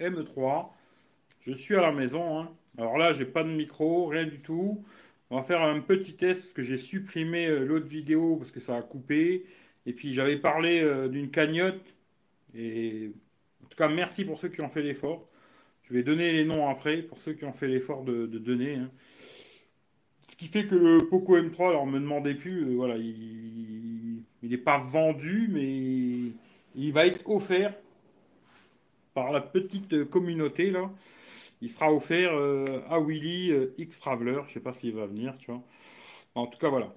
M3. Je suis à la maison. Hein. Alors là, j'ai pas de micro, rien du tout. On va faire un petit test parce que j'ai supprimé euh, l'autre vidéo parce que ça a coupé. Et puis j'avais parlé euh, d'une cagnotte. Et en tout cas, merci pour ceux qui ont fait l'effort. Je vais donner les noms après pour ceux qui ont fait l'effort de, donner. Hein. Ce qui fait que le Poco M3, alors me demandez plus, euh, voilà, il n'est pas vendu, mais il va être offert par la petite communauté là. Il sera offert euh, à Willy euh, X Traveler. Je sais pas s'il va venir, tu vois. En tout cas, voilà.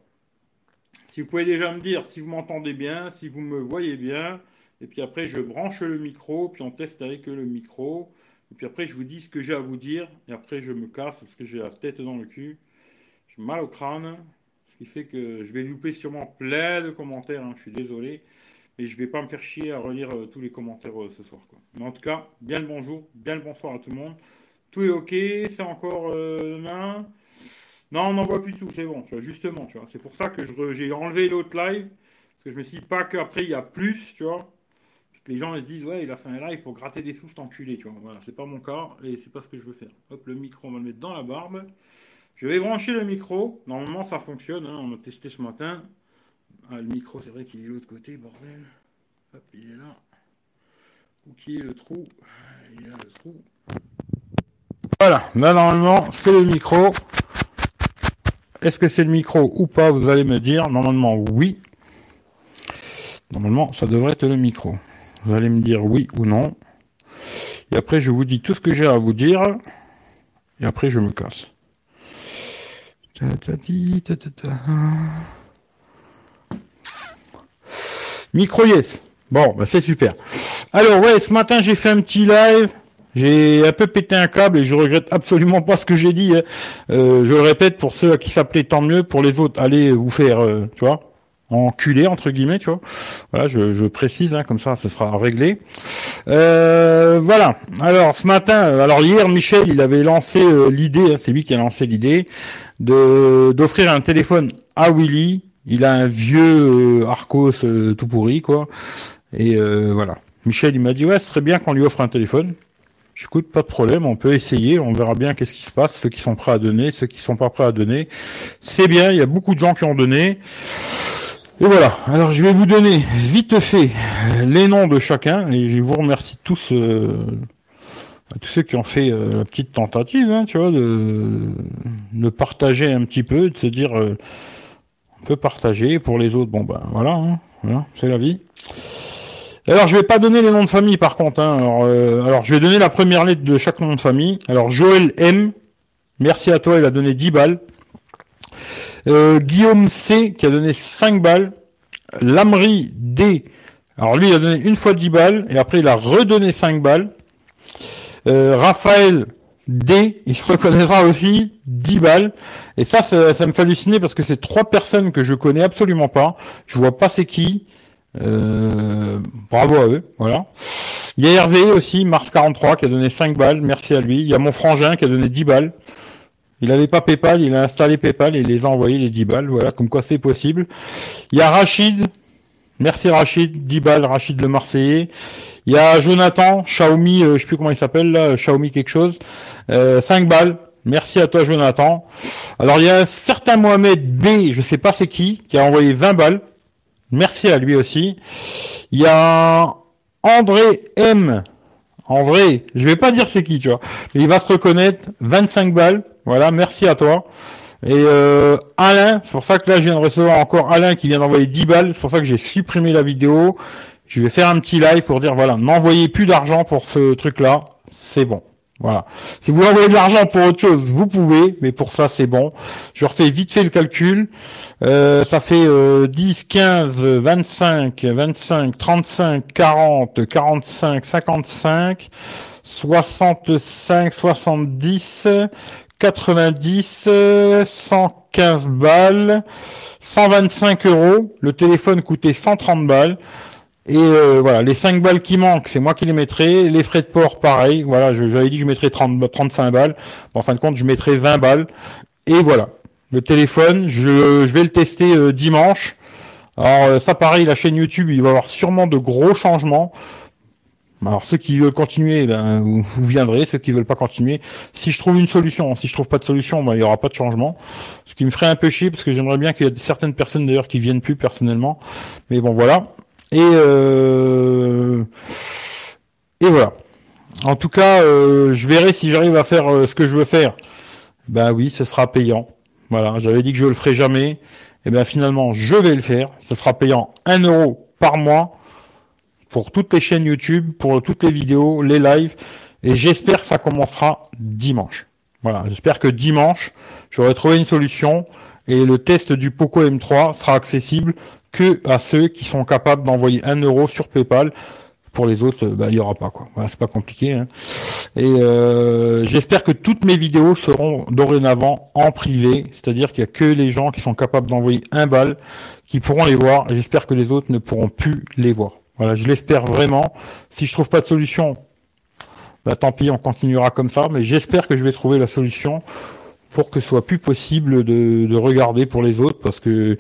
Si vous pouvez déjà me dire si vous m'entendez bien, si vous me voyez bien, et puis après je branche le micro, puis on teste avec le micro, et puis après je vous dis ce que j'ai à vous dire, et après je me casse parce que j'ai la tête dans le cul, j'ai mal au crâne, ce qui fait que je vais louper sûrement plein de commentaires, hein. je suis désolé, mais je vais pas me faire chier à relire euh, tous les commentaires ce soir. Mais en tout cas, bien le bonjour, bien le bonsoir à tout le monde tout est ok, c'est encore euh, main. Non, on n'en voit plus tout, c'est bon, tu vois, justement, tu vois. C'est pour ça que j'ai enlevé l'autre live, parce que je me suis pas qu'après il y a plus, tu vois. les gens ils se disent, ouais, il a fait un live pour gratter des sous, cet enculé, tu vois. Voilà, c'est pas mon cas, et c'est pas ce que je veux faire. Hop, le micro, on va le mettre dans la barbe. Je vais brancher le micro. Normalement, ça fonctionne, hein, on a testé ce matin. Ah, le micro, c'est vrai qu'il est l'autre côté, bordel. Hop, il est là. Où qui est le trou? Il est là, le trou. Voilà, là normalement c'est le micro. Est-ce que c'est le micro ou pas Vous allez me dire. Normalement oui. Normalement ça devrait être le micro. Vous allez me dire oui ou non. Et après je vous dis tout ce que j'ai à vous dire. Et après je me casse. Micro yes. Bon, bah c'est super. Alors ouais, ce matin j'ai fait un petit live. J'ai un peu pété un câble et je regrette absolument pas ce que j'ai dit. Hein. Euh, je le répète pour ceux à qui s'appelait tant mieux, pour les autres, allez vous faire, euh, tu vois, enculer entre guillemets, tu vois. Voilà, je, je précise, hein, comme ça, ce sera réglé. Euh, voilà. Alors ce matin, alors hier, Michel, il avait lancé l'idée, hein, c'est lui qui a lancé l'idée de d'offrir un téléphone à Willy. Il a un vieux Arcos tout pourri, quoi. Et voilà. Michel, il m'a dit ouais, ce serait bien qu'on lui offre un téléphone. J'écoute, pas de problème, on peut essayer, on verra bien qu'est-ce qui se passe, ceux qui sont prêts à donner, ceux qui sont pas prêts à donner. C'est bien, il y a beaucoup de gens qui ont donné. Et voilà, alors je vais vous donner vite fait les noms de chacun, et je vous remercie tous, euh, tous ceux qui ont fait euh, la petite tentative, hein, tu vois, de, de partager un petit peu, de se dire, euh, on peut partager, pour les autres, bon ben voilà, hein, voilà c'est la vie. Alors, je vais pas donner les noms de famille, par contre. Hein. Alors, euh, alors, je vais donner la première lettre de chaque nom de famille. Alors, Joël M. Merci à toi, il a donné 10 balles. Euh, Guillaume C, qui a donné 5 balles. Lamry D. Alors, lui, il a donné une fois 10 balles, et après, il a redonné 5 balles. Euh, Raphaël D, il se reconnaîtra aussi 10 balles. Et ça, ça, me fait halluciner parce que c'est trois personnes que je connais absolument pas. Je vois pas c'est qui. Euh, bravo à eux, voilà. Il y a Hervé aussi, Mars 43, qui a donné 5 balles, merci à lui. Il y a mon frangin qui a donné 10 balles. Il n'avait pas PayPal, il a installé PayPal et il les a envoyés les 10 balles, voilà, comme quoi c'est possible. Il y a Rachid, merci Rachid, 10 balles, Rachid le Marseillais. Il y a Jonathan, Xiaomi, euh, je sais plus comment il s'appelle là, Xiaomi quelque chose, euh, 5 balles. Merci à toi Jonathan. Alors il y a un certain Mohamed B, je sais pas c'est qui, qui a envoyé 20 balles. Merci à lui aussi. Il y a André M. En vrai, je vais pas dire c'est qui, tu vois. Il va se reconnaître. 25 balles. Voilà, merci à toi. Et euh, Alain, c'est pour ça que là je viens de recevoir encore Alain qui vient d'envoyer 10 balles. C'est pour ça que j'ai supprimé la vidéo. Je vais faire un petit live pour dire voilà, n'envoyez plus d'argent pour ce truc-là. C'est bon. Voilà. Si vous envoyez de l'argent pour autre chose, vous pouvez, mais pour ça c'est bon. Je refais vite fait le calcul. Euh, ça fait 10, 15, 25, 25, 35, 40, 45, 55, 65, 70, 90, 115 balles, 125 euros. Le téléphone coûtait 130 balles. Et euh, voilà, les 5 balles qui manquent, c'est moi qui les mettrai. Les frais de port, pareil. Voilà, j'avais dit que je mettrais 30, 35 balles. en fin de compte, je mettrai 20 balles. Et voilà. Le téléphone, je, vais le tester euh, dimanche. Alors euh, ça pareil, la chaîne YouTube, il va y avoir sûrement de gros changements. Alors ceux qui veulent continuer, ben, vous, viendrez. Ceux qui veulent pas continuer, si je trouve une solution, si je trouve pas de solution, ben, il y aura pas de changement. Ce qui me ferait un peu chier parce que j'aimerais bien qu'il y ait certaines personnes d'ailleurs qui viennent plus personnellement. Mais bon voilà. Et euh... et voilà. En tout cas, euh, je verrai si j'arrive à faire euh, ce que je veux faire. Ben oui, ce sera payant. Voilà, j'avais dit que je le ferais jamais. Et ben finalement, je vais le faire. Ce sera payant 1 euro par mois pour toutes les chaînes YouTube, pour toutes les vidéos, les lives, et j'espère que ça commencera dimanche. Voilà, j'espère que dimanche, j'aurai trouvé une solution et le test du Poco M3 sera accessible que à ceux qui sont capables d'envoyer un euro sur PayPal. Pour les autres, bah, il y aura pas quoi. Voilà, c'est pas compliqué. Hein. Et euh, j'espère que toutes mes vidéos seront dorénavant en privé, c'est-à-dire qu'il y a que les gens qui sont capables d'envoyer un bal qui pourront les voir. J'espère que les autres ne pourront plus les voir. Voilà, je l'espère vraiment. Si je trouve pas de solution, bah, tant pis, on continuera comme ça. Mais j'espère que je vais trouver la solution pour que ce soit plus possible de, regarder pour les autres, parce que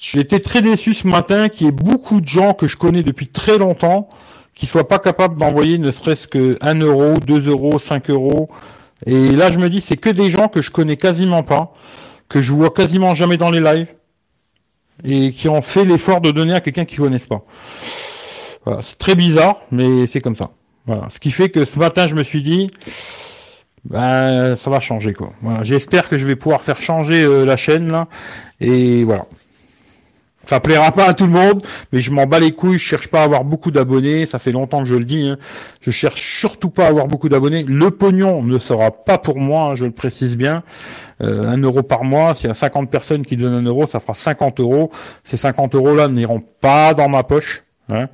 j'ai été très déçu ce matin qu'il y ait beaucoup de gens que je connais depuis très longtemps qui soient pas capables d'envoyer ne serait-ce que 1 euro, 2 euros, 5 euros. Et là, je me dis, c'est que des gens que je connais quasiment pas, que je vois quasiment jamais dans les lives, et qui ont fait l'effort de donner à quelqu'un qu'ils connaissent pas. C'est très bizarre, mais c'est comme ça. Voilà, ce qui fait que ce matin, je me suis dit, ben, ça va changer quoi. J'espère que je vais pouvoir faire changer euh, la chaîne là, et voilà. Ça plaira pas à tout le monde, mais je m'en bats les couilles. Je cherche pas à avoir beaucoup d'abonnés. Ça fait longtemps que je le dis. Hein. Je cherche surtout pas à avoir beaucoup d'abonnés. Le pognon ne sera pas pour moi, hein, je le précise bien. Euh, un euro par mois. S'il y a 50 personnes qui donnent un euro, ça fera 50 euros. Ces 50 euros-là n'iront pas dans ma poche. Hein.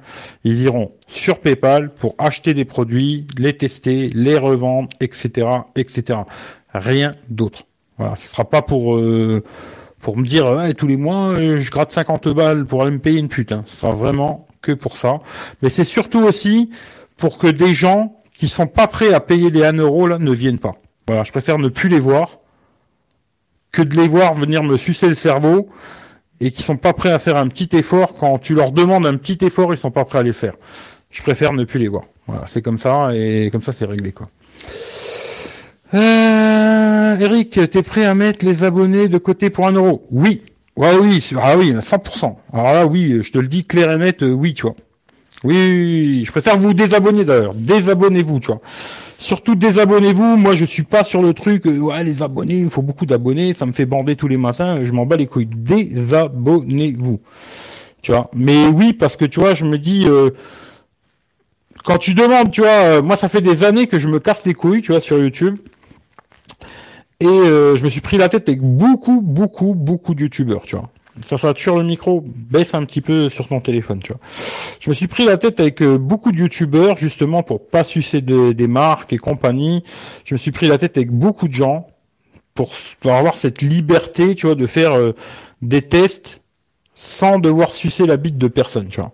Ils iront sur PayPal pour acheter des produits, les tester, les revendre, etc., etc. Rien d'autre. Voilà, ce sera pas pour euh, pour me dire tous les mois euh, je gratte 50 balles pour aller me payer une pute. Hein. Ce sera vraiment que pour ça. Mais c'est surtout aussi pour que des gens qui sont pas prêts à payer les 1 euro là ne viennent pas. Voilà, je préfère ne plus les voir que de les voir venir me sucer le cerveau et qui sont pas prêts à faire un petit effort quand tu leur demandes un petit effort, ils sont pas prêts à les faire. Je préfère ne plus les voir. Voilà, c'est comme ça et comme ça c'est réglé quoi. Euh, Eric, t'es prêt à mettre les abonnés de côté pour un euro? Oui. Ouais, oui, ah oui, 100%. Alors là, oui, je te le dis clair et net, euh, oui, tu vois. Oui, je préfère vous désabonner d'ailleurs. Désabonnez-vous, tu vois. Surtout désabonnez-vous. Moi, je suis pas sur le truc. Euh, ouais, les abonnés, il faut beaucoup d'abonnés. Ça me fait bander tous les matins. Je m'en bats les couilles. Désabonnez-vous. Tu vois. Mais oui, parce que tu vois, je me dis. Euh, quand tu demandes, tu vois, moi ça fait des années que je me casse les couilles, tu vois, sur YouTube. Et euh, je me suis pris la tête avec beaucoup, beaucoup, beaucoup de youtubeurs, tu vois. Ça sature le micro, baisse un petit peu sur ton téléphone, tu vois. Je me suis pris la tête avec euh, beaucoup de youtubeurs, justement, pour pas sucer des marques et compagnie. Je me suis pris la tête avec beaucoup de gens pour, avoir cette liberté, tu vois, de faire euh, des tests sans devoir sucer la bite de personne, tu vois.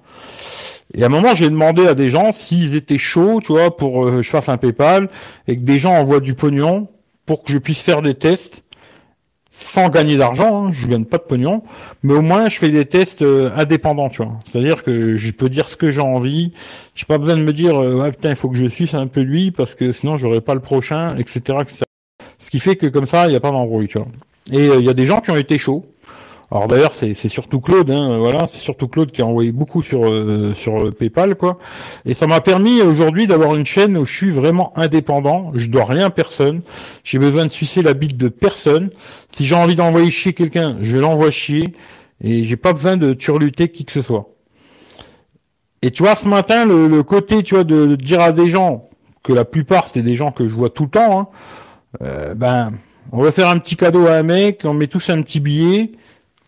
Et à un moment, j'ai demandé à des gens s'ils étaient chauds, tu vois, pour que je fasse un PayPal et que des gens envoient du pognon pour que je puisse faire des tests sans gagner d'argent, hein, je gagne pas de pognon, mais au moins je fais des tests euh, indépendants, tu vois. C'est-à-dire que je peux dire ce que j'ai envie, j'ai pas besoin de me dire euh, putain il faut que je suisse un peu lui parce que sinon j'aurai pas le prochain, etc., etc. Ce qui fait que comme ça il n'y a pas d'embrouille, tu vois. Et euh, il y a des gens qui ont été chauds. Alors d'ailleurs, c'est surtout Claude, hein, voilà, c'est surtout Claude qui a envoyé beaucoup sur euh, sur PayPal, quoi. Et ça m'a permis aujourd'hui d'avoir une chaîne où je suis vraiment indépendant. Je dois rien à personne. J'ai besoin de sucer la bite de personne. Si j'ai envie d'envoyer chier quelqu'un, je l'envoie chier. Et j'ai pas besoin de turluter qui que ce soit. Et tu vois, ce matin, le, côté, tu vois, de, dire à des gens que la plupart c'était des gens que je vois tout le temps, hein, euh, ben, on va faire un petit cadeau à un mec, on met tous un petit billet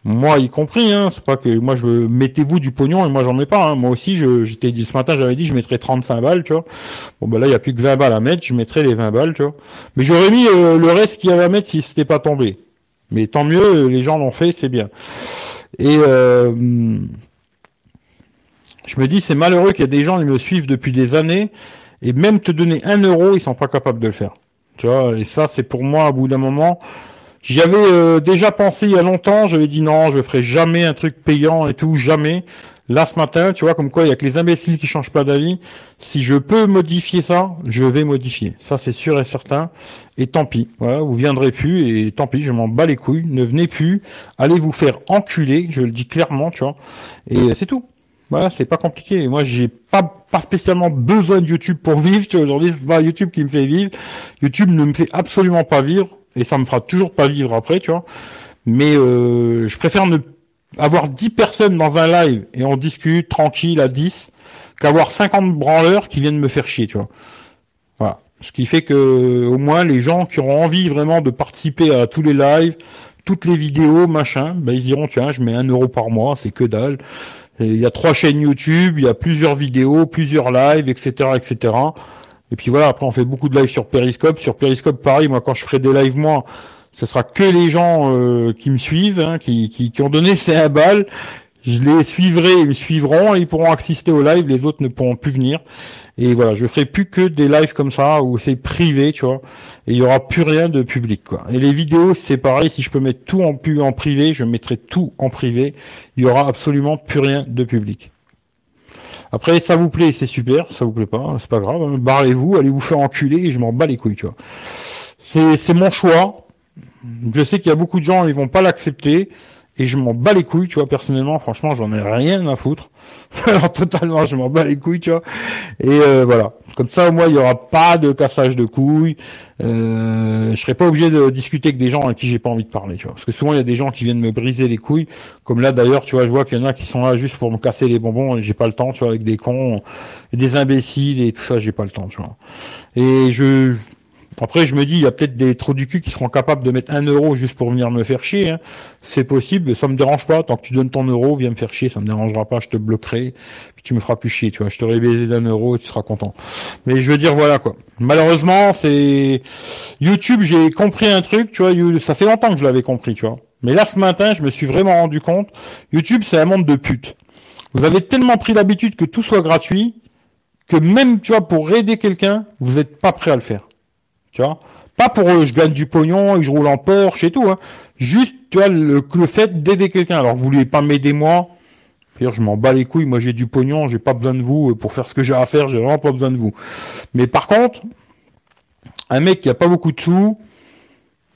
moi y compris, hein, c'est pas que moi je mettez-vous du pognon et moi j'en mets pas. Hein. Moi aussi, j'étais dit ce matin, j'avais dit je mettrais 35 balles, tu vois. Bon ben là il y a plus que 20 balles à mettre, je mettrais les 20 balles, tu vois. Mais j'aurais mis euh, le reste qu'il y avait à mettre si c'était pas tombé. Mais tant mieux, les gens l'ont fait, c'est bien. Et euh, je me dis c'est malheureux qu'il y a des gens qui me suivent depuis des années et même te donner un euro, ils sont pas capables de le faire. Tu vois. Et ça c'est pour moi, à bout d'un moment J'y avais euh, déjà pensé il y a longtemps, j'avais dit non, je ferai jamais un truc payant et tout, jamais. Là ce matin, tu vois, comme quoi il y a que les imbéciles qui changent pas d'avis. Si je peux modifier ça, je vais modifier. Ça c'est sûr et certain. Et tant pis, voilà, vous viendrez plus et tant pis, je m'en bats les couilles. Ne venez plus, allez vous faire enculer, je le dis clairement, tu vois. Et c'est tout. Voilà, c'est pas compliqué. Moi, j'ai pas pas spécialement besoin de YouTube pour vivre. Tu vois, aujourd'hui, c'est pas YouTube qui me fait vivre. YouTube ne me fait absolument pas vivre et ça me fera toujours pas vivre après, tu vois. Mais euh, je préfère ne avoir 10 personnes dans un live et on discute tranquille à 10 qu'avoir 50 branleurs qui viennent me faire chier, tu vois. Voilà. Ce qui fait que au moins les gens qui auront envie vraiment de participer à tous les lives, toutes les vidéos, machin, ben ils diront tiens, je mets un euro par mois, c'est que dalle. il y a trois chaînes YouTube, il y a plusieurs vidéos, plusieurs lives, etc., etc. Et puis voilà, après on fait beaucoup de lives sur Periscope. Sur Periscope, pareil, moi quand je ferai des lives moi, ce sera que les gens euh, qui me suivent, hein, qui, qui, ont donné ces balles. Je les suivrai, ils me suivront, ils pourront assister au live, les autres ne pourront plus venir. Et voilà, je ferai plus que des lives comme ça, où c'est privé, tu vois, et il y aura plus rien de public. Et les vidéos, c'est pareil, si je peux mettre tout en, en privé, je mettrai tout en privé, il y aura absolument plus rien de public. Après, ça vous plaît, c'est super, ça vous plaît pas, c'est pas grave, hein. barrez-vous, allez vous faire enculer, et je m'en bats les couilles, tu vois. C'est mon choix, je sais qu'il y a beaucoup de gens, ils vont pas l'accepter. Et je m'en bats les couilles, tu vois, personnellement, franchement, j'en ai rien à foutre. Alors, totalement, je m'en bats les couilles, tu vois. Et euh, voilà. Comme ça, au moins, il y aura pas de cassage de couilles. Euh, je serai pas obligé de discuter avec des gens à qui j'ai pas envie de parler, tu vois. Parce que souvent, il y a des gens qui viennent me briser les couilles. Comme là, d'ailleurs, tu vois, je vois qu'il y en a qui sont là juste pour me casser les bonbons et j'ai pas le temps, tu vois, avec des cons, des imbéciles et tout ça, j'ai pas le temps, tu vois. Et je, après, je me dis, il y a peut-être des trous du cul qui seront capables de mettre un euro juste pour venir me faire chier. Hein. C'est possible, ça me dérange pas. Tant que tu donnes ton euro, viens me faire chier, ça me dérangera pas. Je te bloquerai, puis tu me feras plus chier. Tu vois, je t'aurai baisé d'un euro, et tu seras content. Mais je veux dire, voilà quoi. Malheureusement, c'est YouTube. J'ai compris un truc, tu vois. Ça fait longtemps que je l'avais compris, tu vois. Mais là, ce matin, je me suis vraiment rendu compte. YouTube, c'est un monde de putes. Vous avez tellement pris l'habitude que tout soit gratuit que même, tu vois, pour aider quelqu'un, vous n'êtes pas prêt à le faire. Tu vois? Pas pour euh, je gagne du pognon et je roule en Porsche et tout. Hein. Juste, tu vois, le, le fait d'aider quelqu'un. Alors, vous voulez pas m'aider moi? Je m'en bats les couilles. Moi, j'ai du pognon, j'ai pas besoin de vous pour faire ce que j'ai à faire. J'ai vraiment pas besoin de vous. Mais par contre, un mec qui a pas beaucoup de sous,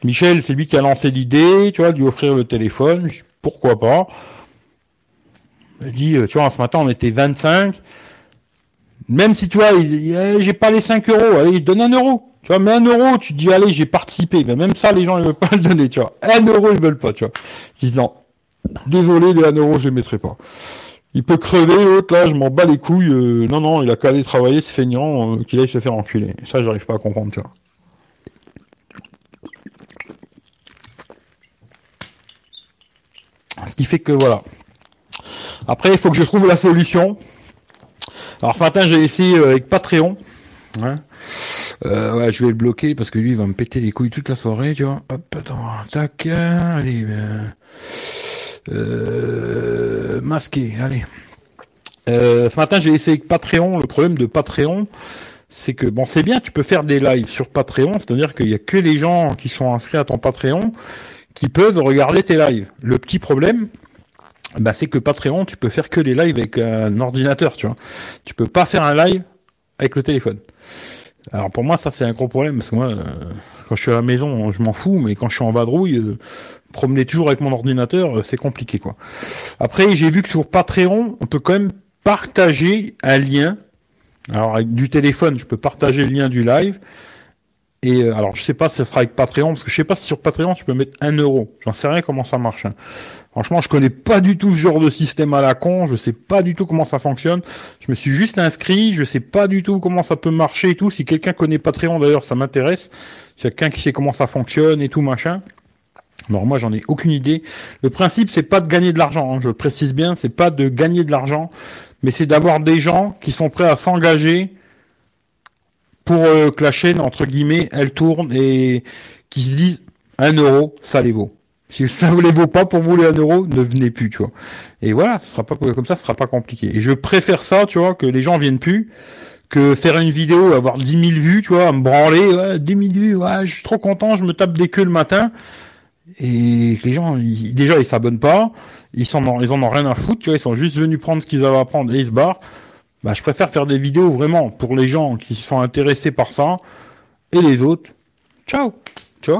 Michel, c'est lui qui a lancé l'idée, tu vois, de lui offrir le téléphone. pourquoi pas? Il dit, euh, tu vois, ce matin, on était 25. Même si, tu vois, j'ai pas les 5 euros, allez, donne un euro. Tu vois, mais un euro, tu dis, allez, j'ai participé. Mais même ça, les gens, ils veulent pas le donner, tu vois. Un euro, ils veulent pas, tu vois. Ils disent, non, désolé, les un euro, je les mettrai pas. Il peut crever, l'autre, là, je m'en bats les couilles. Euh, non, non, il a qu'à aller travailler, c'est feignant, euh, qu'il aille se faire enculer. Ça, j'arrive pas à comprendre, tu vois. Ce qui fait que, voilà. Après, il faut que je trouve la solution. Alors, ce matin, j'ai essayé euh, avec Patreon. Hein. Euh, je vais le bloquer parce que lui, il va me péter les couilles toute la soirée, tu vois. Hop, attends, tac, allez, euh, euh, masqué, allez. Euh, ce matin, j'ai essayé Patreon. Le problème de Patreon, c'est que bon, c'est bien, tu peux faire des lives sur Patreon, c'est-à-dire qu'il y a que les gens qui sont inscrits à ton Patreon qui peuvent regarder tes lives. Le petit problème, bah, c'est que Patreon, tu peux faire que des lives avec un ordinateur, tu vois. Tu peux pas faire un live avec le téléphone. Alors pour moi, ça c'est un gros problème parce que moi, euh, quand je suis à la maison, je m'en fous, mais quand je suis en vadrouille, euh, promener toujours avec mon ordinateur, euh, c'est compliqué quoi. Après, j'ai vu que sur Patreon, on peut quand même partager un lien. Alors avec du téléphone, je peux partager le lien du live. Et alors je sais pas si ça sera avec Patreon, parce que je sais pas si sur Patreon tu peux mettre un euro. J'en sais rien comment ça marche. Hein. Franchement, je connais pas du tout ce genre de système à la con, je sais pas du tout comment ça fonctionne. Je me suis juste inscrit, je sais pas du tout comment ça peut marcher et tout. Si quelqu'un connaît Patreon d'ailleurs, ça m'intéresse. Si quelqu'un qui sait comment ça fonctionne et tout machin. Alors moi, j'en ai aucune idée. Le principe, c'est pas de gagner de l'argent. Hein, je le précise bien, c'est pas de gagner de l'argent, mais c'est d'avoir des gens qui sont prêts à s'engager pour euh, que la chaîne entre guillemets elle tourne et qui se disent un euro, ça les vaut. Si ça ne les vaut pas pour vous les 1 euro, ne venez plus, tu vois. Et voilà, ce sera pas comme ça, ce sera pas compliqué. Et je préfère ça, tu vois, que les gens viennent plus, que faire une vidéo, avoir 10 000 vues, tu vois, me branler, ouais, 10 000 vues, ouais, je suis trop content, je me tape des queues le matin. Et les gens, déjà, ils s'abonnent pas. ils s'en ont, ils en ont rien à foutre, tu vois, ils sont juste venus prendre ce qu'ils avaient à prendre et ils se barrent. Bah, je préfère faire des vidéos vraiment pour les gens qui sont intéressés par ça et les autres. Ciao. Tu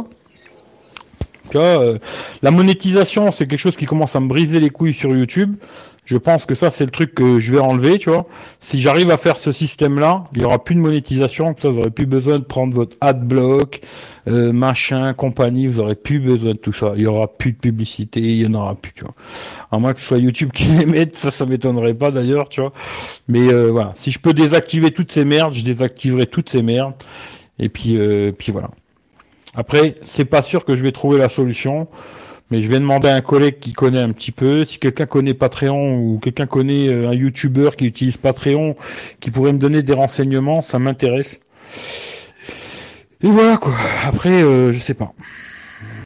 Euh, la monétisation, c'est quelque chose qui commence à me briser les couilles sur YouTube. Je pense que ça, c'est le truc que je vais enlever, tu vois. Si j'arrive à faire ce système-là, il y aura plus de monétisation, ça, vous aurez plus besoin de prendre votre adblock, euh, machin, compagnie, vous aurez plus besoin de tout ça. Il y aura plus de publicité, il y en aura plus. À moins que ce soit YouTube qui les mette, ça, ça m'étonnerait pas d'ailleurs, tu vois. Mais euh, voilà, si je peux désactiver toutes ces merdes, je désactiverai toutes ces merdes. Et puis, euh, puis voilà. Après, c'est pas sûr que je vais trouver la solution mais je vais demander à un collègue qui connaît un petit peu. Si quelqu'un connaît Patreon ou quelqu'un connaît euh, un YouTuber qui utilise Patreon, qui pourrait me donner des renseignements, ça m'intéresse. Et voilà quoi. Après, euh, je sais pas.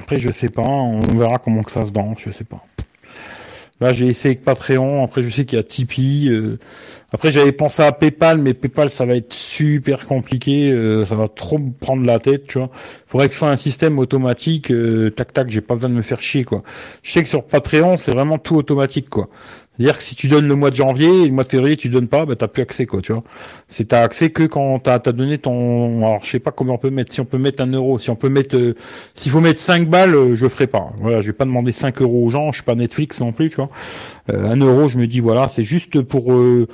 Après, je sais pas. On verra comment que ça se danse. Je sais pas. Là, j'ai essayé avec Patreon. Après, je sais qu'il y a Tipeee. Euh. Après, j'avais pensé à PayPal, mais PayPal, ça va être super compliqué. Euh, ça va trop me prendre la tête, tu vois. Faudrait que ce soit un système automatique. Euh, tac, tac, j'ai pas besoin de me faire chier, quoi. Je sais que sur Patreon, c'est vraiment tout automatique, quoi. C'est-à-dire que si tu donnes le mois de janvier et le mois de février tu donnes pas, bah t'as plus accès quoi, tu vois. C'est t'as accès que quand t'as as donné ton, alors je sais pas combien on peut mettre, si on peut mettre un euro, si on peut mettre, euh, s'il faut mettre 5 balles, euh, je ferai pas. Voilà, je vais pas demander 5 euros aux gens, je suis pas Netflix non plus, tu vois. Euh, un euro, je me dis voilà, c'est juste pour euh,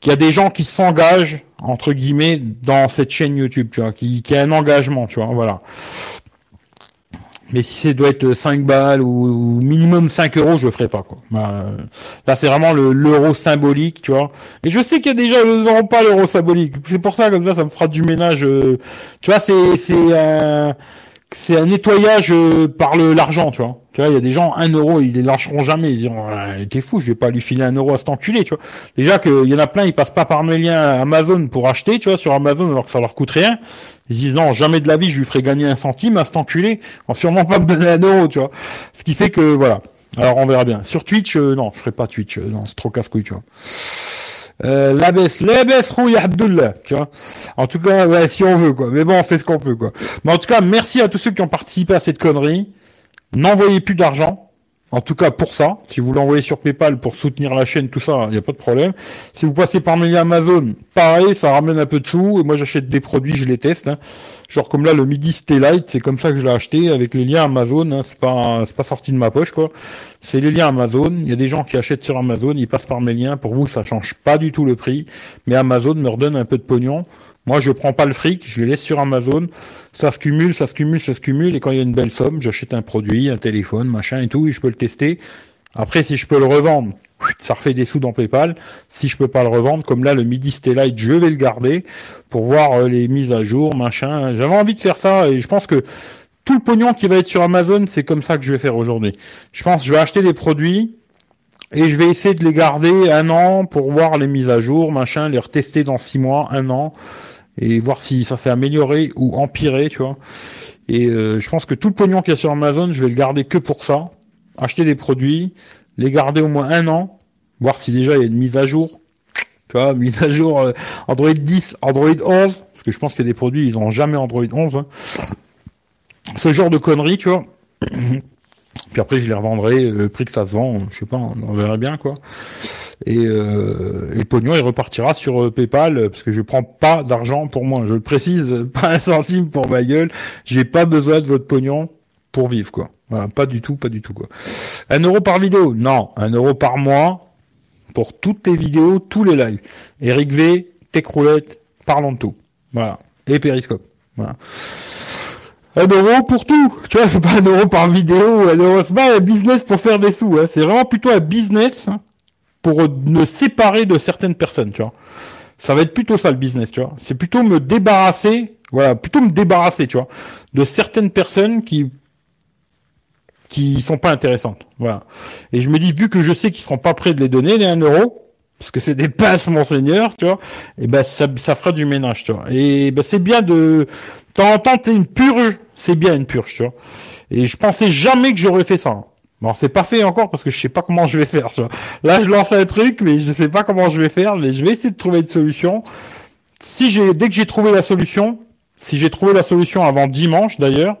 qu'il y a des gens qui s'engagent entre guillemets dans cette chaîne YouTube, tu vois, qui, qui a un engagement, tu vois, voilà. Mais si c'est doit être 5 balles ou, minimum 5 euros, je le ferai pas quoi. Bah, là c'est vraiment le l'euro symbolique, tu vois. Et je sais qu'il y a déjà gens n'auront pas l'euro symbolique. C'est pour ça comme ça ça me fera du ménage. Euh, tu vois, c'est c'est un c'est un nettoyage euh, par le l'argent, tu vois. Tu vois, il y a des gens, un euro, ils les lâcheront jamais. Ils diront, t'es fou, je vais pas lui filer un euro à cet enculé, tu vois. Déjà qu'il y en a plein, ils passent pas par mes liens Amazon pour acheter, tu vois, sur Amazon, alors que ça leur coûte rien. Ils disent, non, jamais de la vie, je lui ferai gagner un centime à cet enculé, en sûrement pas me donner un euro, tu vois. Ce qui fait que, voilà. Alors, on verra bien. Sur Twitch, euh, non, je ferai pas Twitch, euh, non, c'est trop casse-couille, tu vois. Euh, la baisse, rouille Abdullah, tu vois. En tout cas, ouais, si on veut, quoi. Mais bon, on fait ce qu'on peut, quoi. Mais en tout cas, merci à tous ceux qui ont participé à cette connerie. N'envoyez plus d'argent. En tout cas pour ça, si vous l'envoyez sur PayPal pour soutenir la chaîne, tout ça, il n'y a pas de problème. Si vous passez par mes liens Amazon, pareil, ça ramène un peu de sous. Et moi j'achète des produits, je les teste. Hein. Genre comme là le Midi Stay Light, c'est comme ça que je l'ai acheté avec les liens Amazon. Hein. C'est pas c'est pas sorti de ma poche quoi. C'est les liens Amazon. Il y a des gens qui achètent sur Amazon, ils passent par mes liens. Pour vous, ça change pas du tout le prix, mais Amazon me redonne un peu de pognon. Moi, je prends pas le fric, je les laisse sur Amazon. Ça se cumule, ça se cumule, ça se cumule. Et quand il y a une belle somme, j'achète un produit, un téléphone, machin et tout, et je peux le tester. Après, si je peux le revendre, ça refait des sous dans PayPal. Si je peux pas le revendre, comme là, le Midi Stellite, je vais le garder pour voir euh, les mises à jour, machin. J'avais envie de faire ça et je pense que tout le pognon qui va être sur Amazon, c'est comme ça que je vais faire aujourd'hui. Je pense que je vais acheter des produits, et je vais essayer de les garder un an pour voir les mises à jour, machin, les retester dans six mois, un an et voir si ça s'est amélioré ou empiré, tu vois. Et euh, je pense que tout le pognon qu'il y a sur Amazon, je vais le garder que pour ça. Acheter des produits, les garder au moins un an, voir si déjà il y a une mise à jour. Tu vois, mise à jour euh, Android 10, Android 11, parce que je pense qu'il y a des produits, ils n'ont jamais Android 11. Hein. Ce genre de conneries, tu vois. Puis après, je les revendrai, euh, le prix que ça se vend, je sais pas, on verra bien, quoi. Et, euh, et le pognon, il repartira sur euh, PayPal, parce que je prends pas d'argent pour moi. Je le précise, pas un centime pour ma gueule. J'ai pas besoin de votre pognon pour vivre, quoi. Voilà, pas du tout, pas du tout, quoi. Un euro par vidéo? Non, un euro par mois pour toutes les vidéos, tous les lives. Eric V, Techroulette, parlons de tout. Voilà. Et Periscope. Voilà un euro pour tout. Tu vois, c'est pas un euro par vidéo, c'est pas un business pour faire des sous. Hein. C'est vraiment plutôt un business pour me séparer de certaines personnes, tu vois. Ça va être plutôt ça le business, tu vois. C'est plutôt me débarrasser, voilà, plutôt me débarrasser, tu vois, de certaines personnes qui qui sont pas intéressantes, voilà. Et je me dis, vu que je sais qu'ils seront pas prêts de les donner les 1 euro, parce que c'est des passes, monseigneur, tu vois, et ben ça, ça fera du ménage, tu vois. Et ben c'est bien de en temps, une purge, c'est bien une purge, tu vois. Et je pensais jamais que j'aurais fait ça. Bon, c'est pas fait encore parce que je sais pas comment je vais faire, tu vois. Là, je lance un truc, mais je sais pas comment je vais faire, mais je vais essayer de trouver une solution. Si j'ai, dès que j'ai trouvé la solution, si j'ai trouvé la solution avant dimanche d'ailleurs,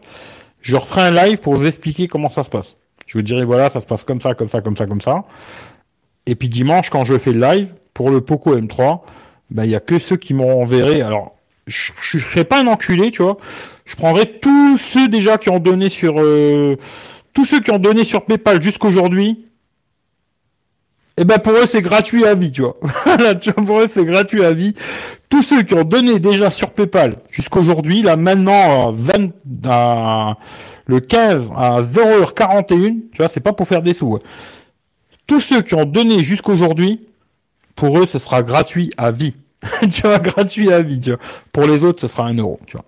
je referai un live pour vous expliquer comment ça se passe. Je vous dirai voilà, ça se passe comme ça, comme ça, comme ça, comme ça. Et puis dimanche, quand je fais le live pour le Poco M3, ben il y a que ceux qui m'ont enverré. Alors, je, je, serai pas un enculé, tu vois. Je prendrai tous ceux déjà qui ont donné sur euh, tous ceux qui ont donné sur PayPal jusqu'aujourd'hui. Et eh ben pour eux c'est gratuit à vie, tu vois. Voilà, tu vois, pour eux c'est gratuit à vie. Tous ceux qui ont donné déjà sur PayPal jusqu'aujourd'hui, là maintenant 20, à, le 15 à 0h41, tu vois, c'est pas pour faire des sous. Hein. Tous ceux qui ont donné jusqu'aujourd'hui, pour eux, ce sera gratuit à vie. tu vois, gratuit à vie, tu vois. Pour les autres, ce sera un euro, tu vois,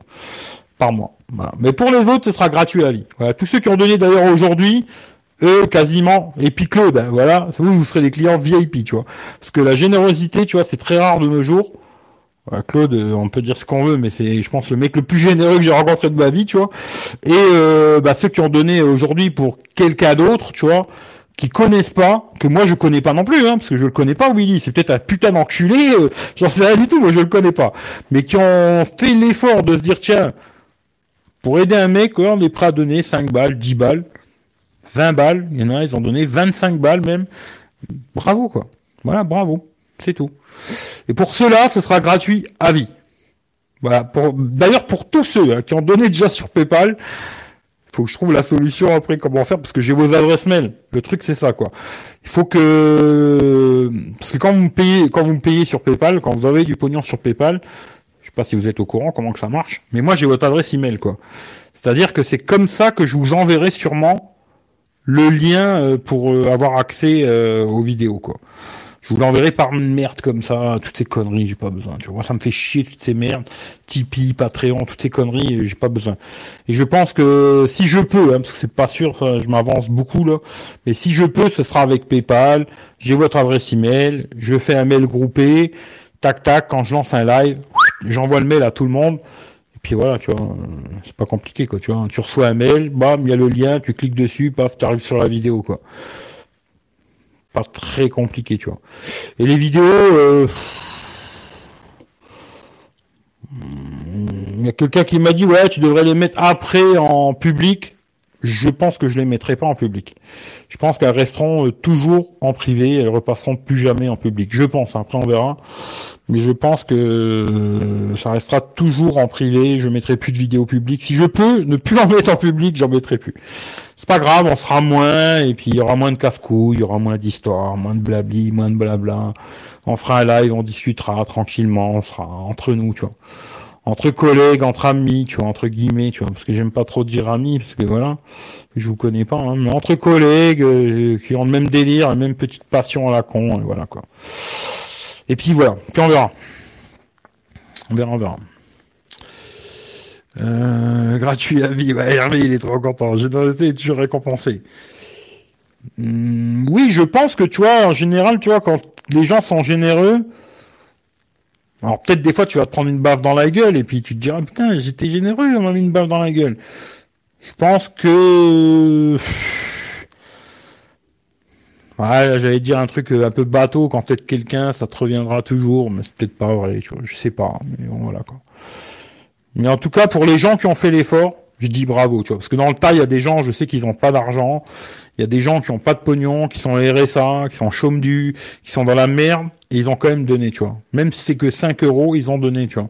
par mois. Mais pour les autres, ce sera gratuit à vie. Voilà. Tous ceux qui ont donné d'ailleurs aujourd'hui, eux, quasiment, et puis Claude, hein, voilà, vous, vous serez des clients VIP, tu vois. Parce que la générosité, tu vois, c'est très rare de nos jours. Claude, euh, on peut dire ce qu'on veut, mais c'est, je pense, le mec le plus généreux que j'ai rencontré de ma vie, tu vois. Et euh, bah, ceux qui ont donné aujourd'hui pour quelqu'un d'autre, tu vois, qui connaissent pas, que moi je connais pas non plus, hein, parce que je le connais pas, Willy. C'est peut-être un putain d'enculé, euh, j'en sais rien du tout, moi je le connais pas. Mais qui ont fait l'effort de se dire, tiens, pour aider un mec, on est prêt à donner 5 balles, 10 balles, 20 balles. Il y en a, ils ont donné 25 balles même. Bravo, quoi. Voilà, bravo. C'est tout. Et pour cela, ce sera gratuit à vie. Voilà. D'ailleurs, pour tous ceux hein, qui ont donné déjà sur PayPal, faut que je trouve la solution après comment faire parce que j'ai vos adresses mail. Le truc c'est ça quoi. Il faut que parce que quand vous me payez quand vous me payez sur PayPal, quand vous avez du pognon sur PayPal, je sais pas si vous êtes au courant comment que ça marche, mais moi j'ai votre adresse email quoi. C'est-à-dire que c'est comme ça que je vous enverrai sûrement le lien euh, pour euh, avoir accès euh, aux vidéos quoi. Je vous l'enverrai par merde comme ça, toutes ces conneries, j'ai pas besoin. Tu vois, ça me fait chier toutes ces merdes, Tipeee, Patreon, toutes ces conneries, j'ai pas besoin. Et je pense que si je peux, hein, parce que c'est pas sûr, je m'avance beaucoup là, mais si je peux, ce sera avec PayPal. J'ai votre adresse email, je fais un mail groupé, tac tac, quand je lance un live, j'envoie le mail à tout le monde. Et puis voilà, tu vois, c'est pas compliqué quoi, tu vois. Tu reçois un mail, bam, il y a le lien, tu cliques dessus, paf, tu arrives sur la vidéo quoi pas très compliqué, tu vois. Et les vidéos, euh, il y a quelqu'un qui m'a dit ouais, tu devrais les mettre après en public. Je pense que je les mettrai pas en public. Je pense qu'elles resteront euh, toujours en privé, elles repasseront plus jamais en public. Je pense, hein. après on verra. Mais je pense que euh, ça restera toujours en privé, je mettrai plus de vidéos publiques. Si je peux ne plus en mettre en public, j'en mettrai plus. C'est pas grave, on sera moins, et puis il y aura moins de casse-couilles, il y aura moins d'histoires, moins de blabli, moins de blabla. On fera un live, on discutera tranquillement, on sera entre nous, tu vois entre collègues, entre amis, tu vois, entre guillemets, tu vois, parce que j'aime pas trop dire amis, parce que voilà, je vous connais pas, hein, mais entre collègues euh, qui ont le même délire, la même petite passion à la con, et voilà quoi. Et puis voilà, puis on verra. On verra, on verra. Euh, gratuit à vie, Hervé, il est trop content. Générosité est toujours récompensé. Hum, oui, je pense que tu vois, en général, tu vois, quand les gens sont généreux, alors peut-être des fois tu vas te prendre une baffe dans la gueule et puis tu te diras putain j'étais généreux on m'a mis une baffe dans la gueule. Je pense que ouais, j'allais dire un truc un peu bateau quand t'es quelqu'un ça te reviendra toujours mais c'est peut-être pas vrai tu vois je sais pas mais bon, voilà quoi. Mais en tout cas pour les gens qui ont fait l'effort je dis bravo tu vois parce que dans le tas il y a des gens je sais qu'ils ont pas d'argent il y a des gens qui ont pas de pognon qui sont RSA qui sont chôme qui sont dans la merde ils ont quand même donné, tu vois. Même si c'est que 5 euros, ils ont donné, tu vois.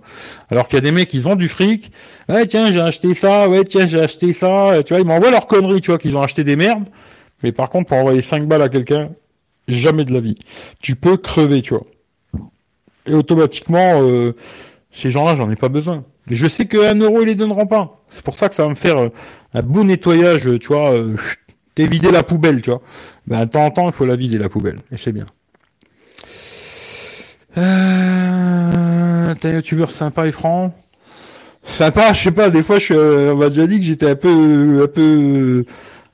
Alors qu'il y a des mecs, ils ont du fric. Ouais, tiens, j'ai acheté ça. Ouais, tiens, j'ai acheté ça. Tu vois, ils m'envoient leurs conneries, tu vois, qu'ils ont acheté des merdes. Mais par contre, pour envoyer 5 balles à quelqu'un, jamais de la vie. Tu peux crever, tu vois. Et automatiquement, euh, ces gens-là, j'en ai pas besoin. Mais je sais qu'un euro, ils les donneront pas. C'est pour ça que ça va me faire euh, un beau nettoyage, tu vois. Euh, vider la poubelle, tu vois. Ben, de temps en temps, il faut la vider, la poubelle. Et c'est bien. Euh, t'es un youtubeur sympa et franc. Sympa, je sais pas, des fois je suis, euh, on m'a déjà dit que j'étais un peu, un peu,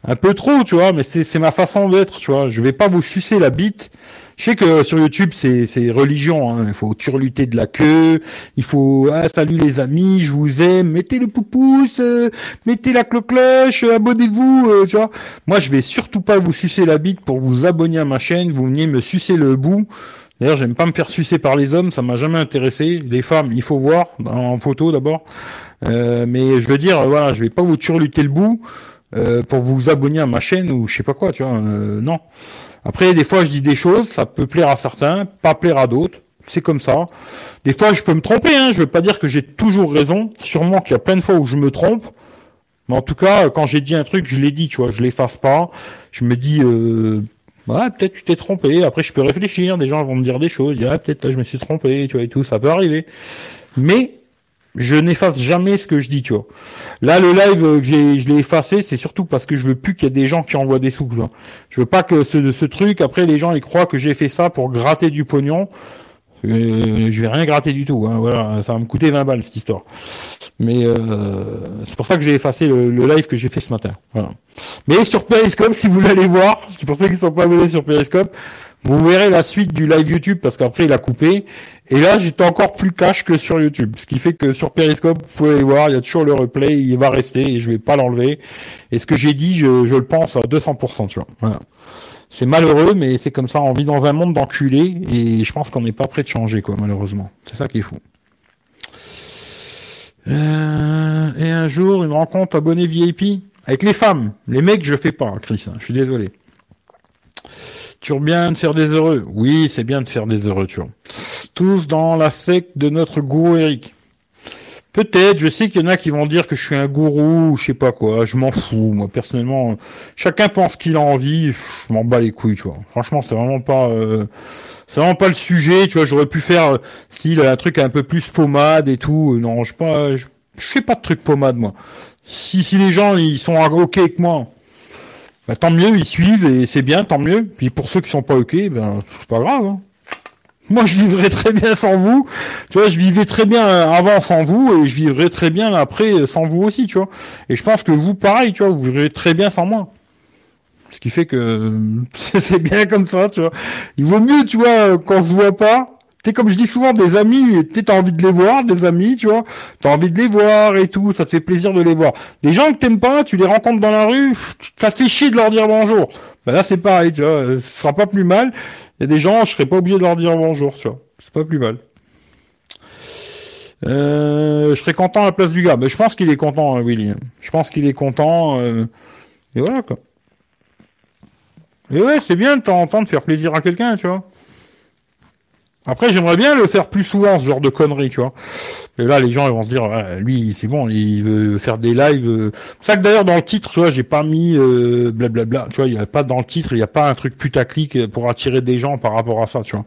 un peu trop, tu vois, mais c'est, ma façon d'être, tu vois. Je vais pas vous sucer la bite. Je sais que sur YouTube c'est, religion, hein. il faut turluter de la queue, il faut ah, salut les amis, je vous aime, mettez le pouce, euh, mettez la cloche, abonnez-vous, euh, tu vois. Moi je vais surtout pas vous sucer la bite pour vous abonner à ma chaîne, vous venez me sucer le bout. D'ailleurs, j'aime pas me faire sucer par les hommes, ça m'a jamais intéressé. Les femmes, il faut voir en photo d'abord. Euh, mais je veux dire, voilà, je vais pas vous turluter le bout. euh, pour vous abonner à ma chaîne ou je sais pas quoi, tu vois. Euh, non. Après, des fois, je dis des choses, ça peut plaire à certains, pas plaire à d'autres. C'est comme ça. Des fois, je peux me tromper. Hein. Je veux pas dire que j'ai toujours raison. Sûrement qu'il y a plein de fois où je me trompe. Mais en tout cas, quand j'ai dit un truc, je l'ai dit, tu vois. Je l'efface pas. Je me dis, ouais, peut-être tu t'es trompé. Après, je peux réfléchir. Des gens vont me dire des choses. Ah, peut-être là, je me suis trompé, tu vois, et tout. Ça peut arriver. Mais je n'efface jamais ce que je dis, tu vois. Là, le live je l'ai effacé, c'est surtout parce que je veux plus qu'il y ait des gens qui envoient des sous. vois. Je veux pas que ce, ce truc, après, les gens ils croient que j'ai fait ça pour gratter du pognon. Euh, je vais rien gratter du tout. Hein, voilà, ça va me coûter 20 balles cette histoire. Mais euh, c'est pour ça que j'ai effacé le, live que j'ai fait ce matin. Voilà. Mais sur Periscope, si vous l'allez voir, c'est pour ceux qui sont pas abonnés sur Periscope, vous verrez la suite du live YouTube parce qu'après il a coupé. Et là, j'étais encore plus cash que sur YouTube. Ce qui fait que sur Periscope, vous pouvez aller voir, il y a toujours le replay, il va rester et je vais pas l'enlever. Et ce que j'ai dit, je, je, le pense à 200%, tu vois. Voilà. C'est malheureux, mais c'est comme ça. On vit dans un monde d'enculés et je pense qu'on n'est pas prêt de changer, quoi, malheureusement. C'est ça qui est fou. Euh, et un jour, une rencontre abonné VIP avec les femmes. Les mecs, je fais pas, Chris. Hein, je suis désolé. Toujours bien de faire des heureux. Oui, c'est bien de faire des heureux, tu vois. Tous dans la secte de notre gourou Eric. Peut-être, je sais qu'il y en a qui vont dire que je suis un gourou ou je sais pas quoi, je m'en fous, moi personnellement, chacun pense qu'il a envie, je m'en bats les couilles, tu vois. Franchement, c'est vraiment pas euh, c'est vraiment pas le sujet, tu vois, j'aurais pu faire euh, style un truc un peu plus pommade et tout. Non, je pas je, fais pas de truc pommade moi. Si si les gens ils sont OK avec moi, bah, tant mieux, ils suivent et c'est bien, tant mieux. Puis pour ceux qui sont pas ok, ben c'est pas grave. Hein. Moi, je vivrais très bien sans vous. Tu vois, je vivais très bien avant sans vous et je vivrai très bien après sans vous aussi, tu vois. Et je pense que vous, pareil, tu vois, vous vivrez très bien sans moi. Ce qui fait que c'est bien comme ça, tu vois. Il vaut mieux, tu vois, qu'on se voit pas, T'es comme je dis souvent des amis, t'as envie de les voir, des amis, tu vois, t'as envie de les voir et tout, ça te fait plaisir de les voir. Des gens que t'aimes pas, tu les rencontres dans la rue, ça te fait chier de leur dire bonjour. Ben là c'est pareil, tu vois, ce sera pas plus mal. Y a des gens, je serais pas obligé de leur dire bonjour, tu vois, c'est pas plus mal. Euh, je serais content à la place du gars, mais je pense qu'il est content, hein, Willy. Je pense qu'il est content. Euh, et voilà quoi. Et ouais, c'est bien de temps en temps de faire plaisir à quelqu'un, tu vois. Après, j'aimerais bien le faire plus souvent, ce genre de conneries, tu vois. Et là, les gens ils vont se dire, lui, c'est bon, il veut faire des lives. Euh. Ça que d'ailleurs, dans le titre, tu vois, j'ai pas mis euh, blablabla. Tu vois, il y a pas dans le titre, il y a pas un truc putaclic pour attirer des gens par rapport à ça, tu vois.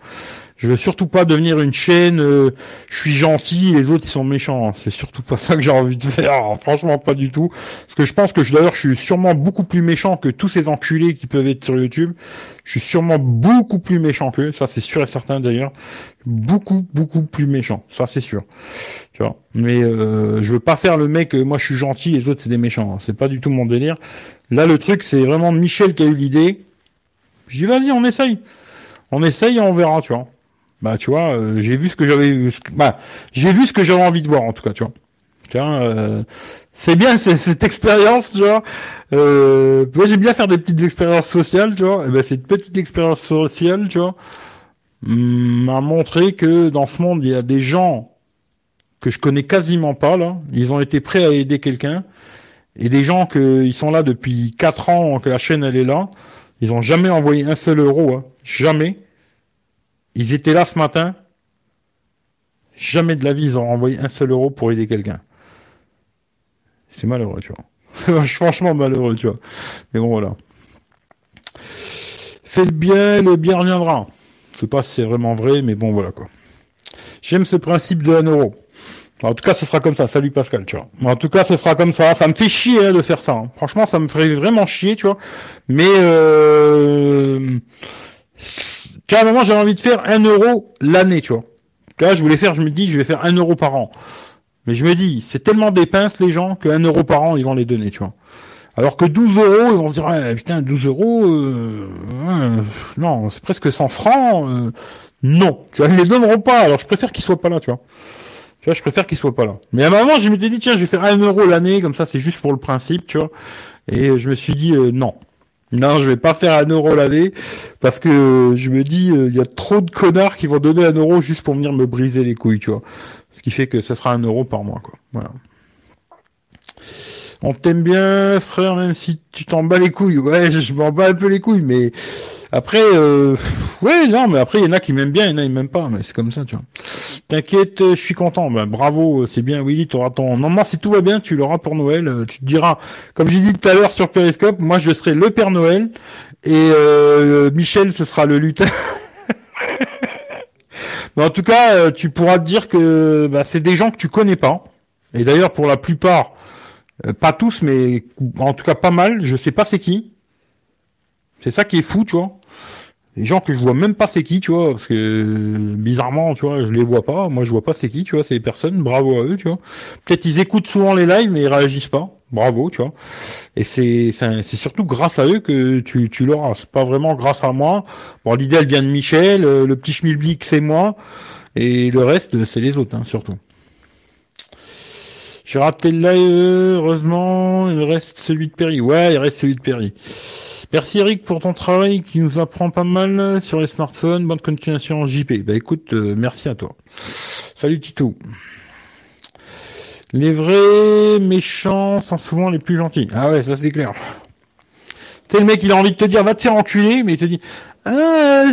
Je veux surtout pas devenir une chaîne. Euh, je suis gentil, les autres ils sont méchants. C'est surtout pas ça que j'ai envie de faire. franchement, pas du tout. Parce que je pense que d'ailleurs, je suis sûrement beaucoup plus méchant que tous ces enculés qui peuvent être sur YouTube. Je suis sûrement beaucoup plus méchant qu'eux. Ça, c'est sûr et certain d'ailleurs. Beaucoup, beaucoup plus méchant. Ça, c'est sûr. Tu vois. Mais euh, je veux pas faire le mec. Euh, moi, je suis gentil, les autres c'est des méchants. C'est pas du tout mon délire. Là, le truc, c'est vraiment Michel qui a eu l'idée. Je dis vas-y, on essaye. On essaye et on verra, tu vois bah tu vois, euh, j'ai vu ce que j'avais, bah j'ai vu ce que j'avais envie de voir en tout cas, tu vois. Tiens, euh, c'est bien cette expérience, tu vois. Euh, moi j'aime bien faire des petites expériences sociales, tu vois. Et ben cette petite expérience sociale, tu vois, m'a montré que dans ce monde il y a des gens que je connais quasiment pas là. Ils ont été prêts à aider quelqu'un et des gens que ils sont là depuis quatre ans que la chaîne elle est là. Ils ont jamais envoyé un seul euro, hein. jamais. Ils étaient là ce matin. Jamais de la vie, ils ont envoyé un seul euro pour aider quelqu'un. C'est malheureux, tu vois. Franchement malheureux, tu vois. Mais bon, voilà. Fais le bien, le bien reviendra. Je sais pas si c'est vraiment vrai, mais bon, voilà, quoi. J'aime ce principe de 1 euro. En tout cas, ce sera comme ça. Salut Pascal, tu vois. En tout cas, ce sera comme ça. Ça me fait chier hein, de faire ça. Hein. Franchement, ça me ferait vraiment chier, tu vois. Mais euh, tu vois, à un moment, j'avais envie de faire un euro l'année, tu vois. Tu vois, je voulais faire, je me dis, je vais faire un euro par an. Mais je me dis, c'est tellement des pinces, les gens, qu'un euro par an, ils vont les donner, tu vois. Alors que 12 euros, ils vont se dire, putain, 12 euros, euh, non, c'est presque 100 francs, euh, non. Tu vois, ils les donneront pas, alors je préfère qu'ils soient pas là, tu vois. Tu vois, je préfère qu'ils soient pas là. Mais à un moment, je m'étais dit, tiens, je vais faire un euro l'année, comme ça, c'est juste pour le principe, tu vois. Et je me suis dit, euh, non. Non, je vais pas faire un euro l'année parce que je me dis il euh, y a trop de connards qui vont donner un euro juste pour venir me briser les couilles, tu vois. Ce qui fait que ça sera un euro par mois, quoi. Voilà. On t'aime bien, frère, même si tu t'en bats les couilles. Ouais, je, m'en bats un peu les couilles, mais après, euh, ouais, non, mais après, il y en a qui m'aiment bien, il y en a qui m'aiment pas, mais c'est comme ça, tu vois. T'inquiète, je suis content. Ben, bravo, c'est bien, Willy, t'auras ton... Normalement, si tout va bien, tu l'auras pour Noël. Euh, tu te diras, comme j'ai dit tout à l'heure sur Periscope, moi, je serai le Père Noël, et euh, Michel, ce sera le lutin. mais en tout cas, euh, tu pourras te dire que bah, c'est des gens que tu connais pas. Et d'ailleurs, pour la plupart, euh, pas tous, mais en tout cas pas mal, je sais pas c'est qui. C'est ça qui est fou, tu vois. Les gens que je vois même pas c'est qui, tu vois, parce que bizarrement, tu vois, je les vois pas. Moi, je vois pas c'est qui, tu vois, ces personnes. Bravo à eux, tu vois. Peut-être ils écoutent souvent les lives, mais ils réagissent pas. Bravo, tu vois. Et c'est c'est surtout grâce à eux que tu tu l'auras. C'est pas vraiment grâce à moi. Bon, l'idée elle vient de Michel, euh, le petit schmilblick c'est moi, et le reste c'est les autres, hein, surtout. J'ai raté live, heureusement, il reste celui de Perry. Ouais, il reste celui de Perry. Merci Eric pour ton travail qui nous apprend pas mal sur les smartphones. Bonne continuation JP. Bah écoute, euh, merci à toi. Salut Tito. Les vrais méchants sont souvent les plus gentils. Ah ouais, ça c'est clair. Tu le mec, il a envie de te dire, va te faire enculer, mais il te dit, ah,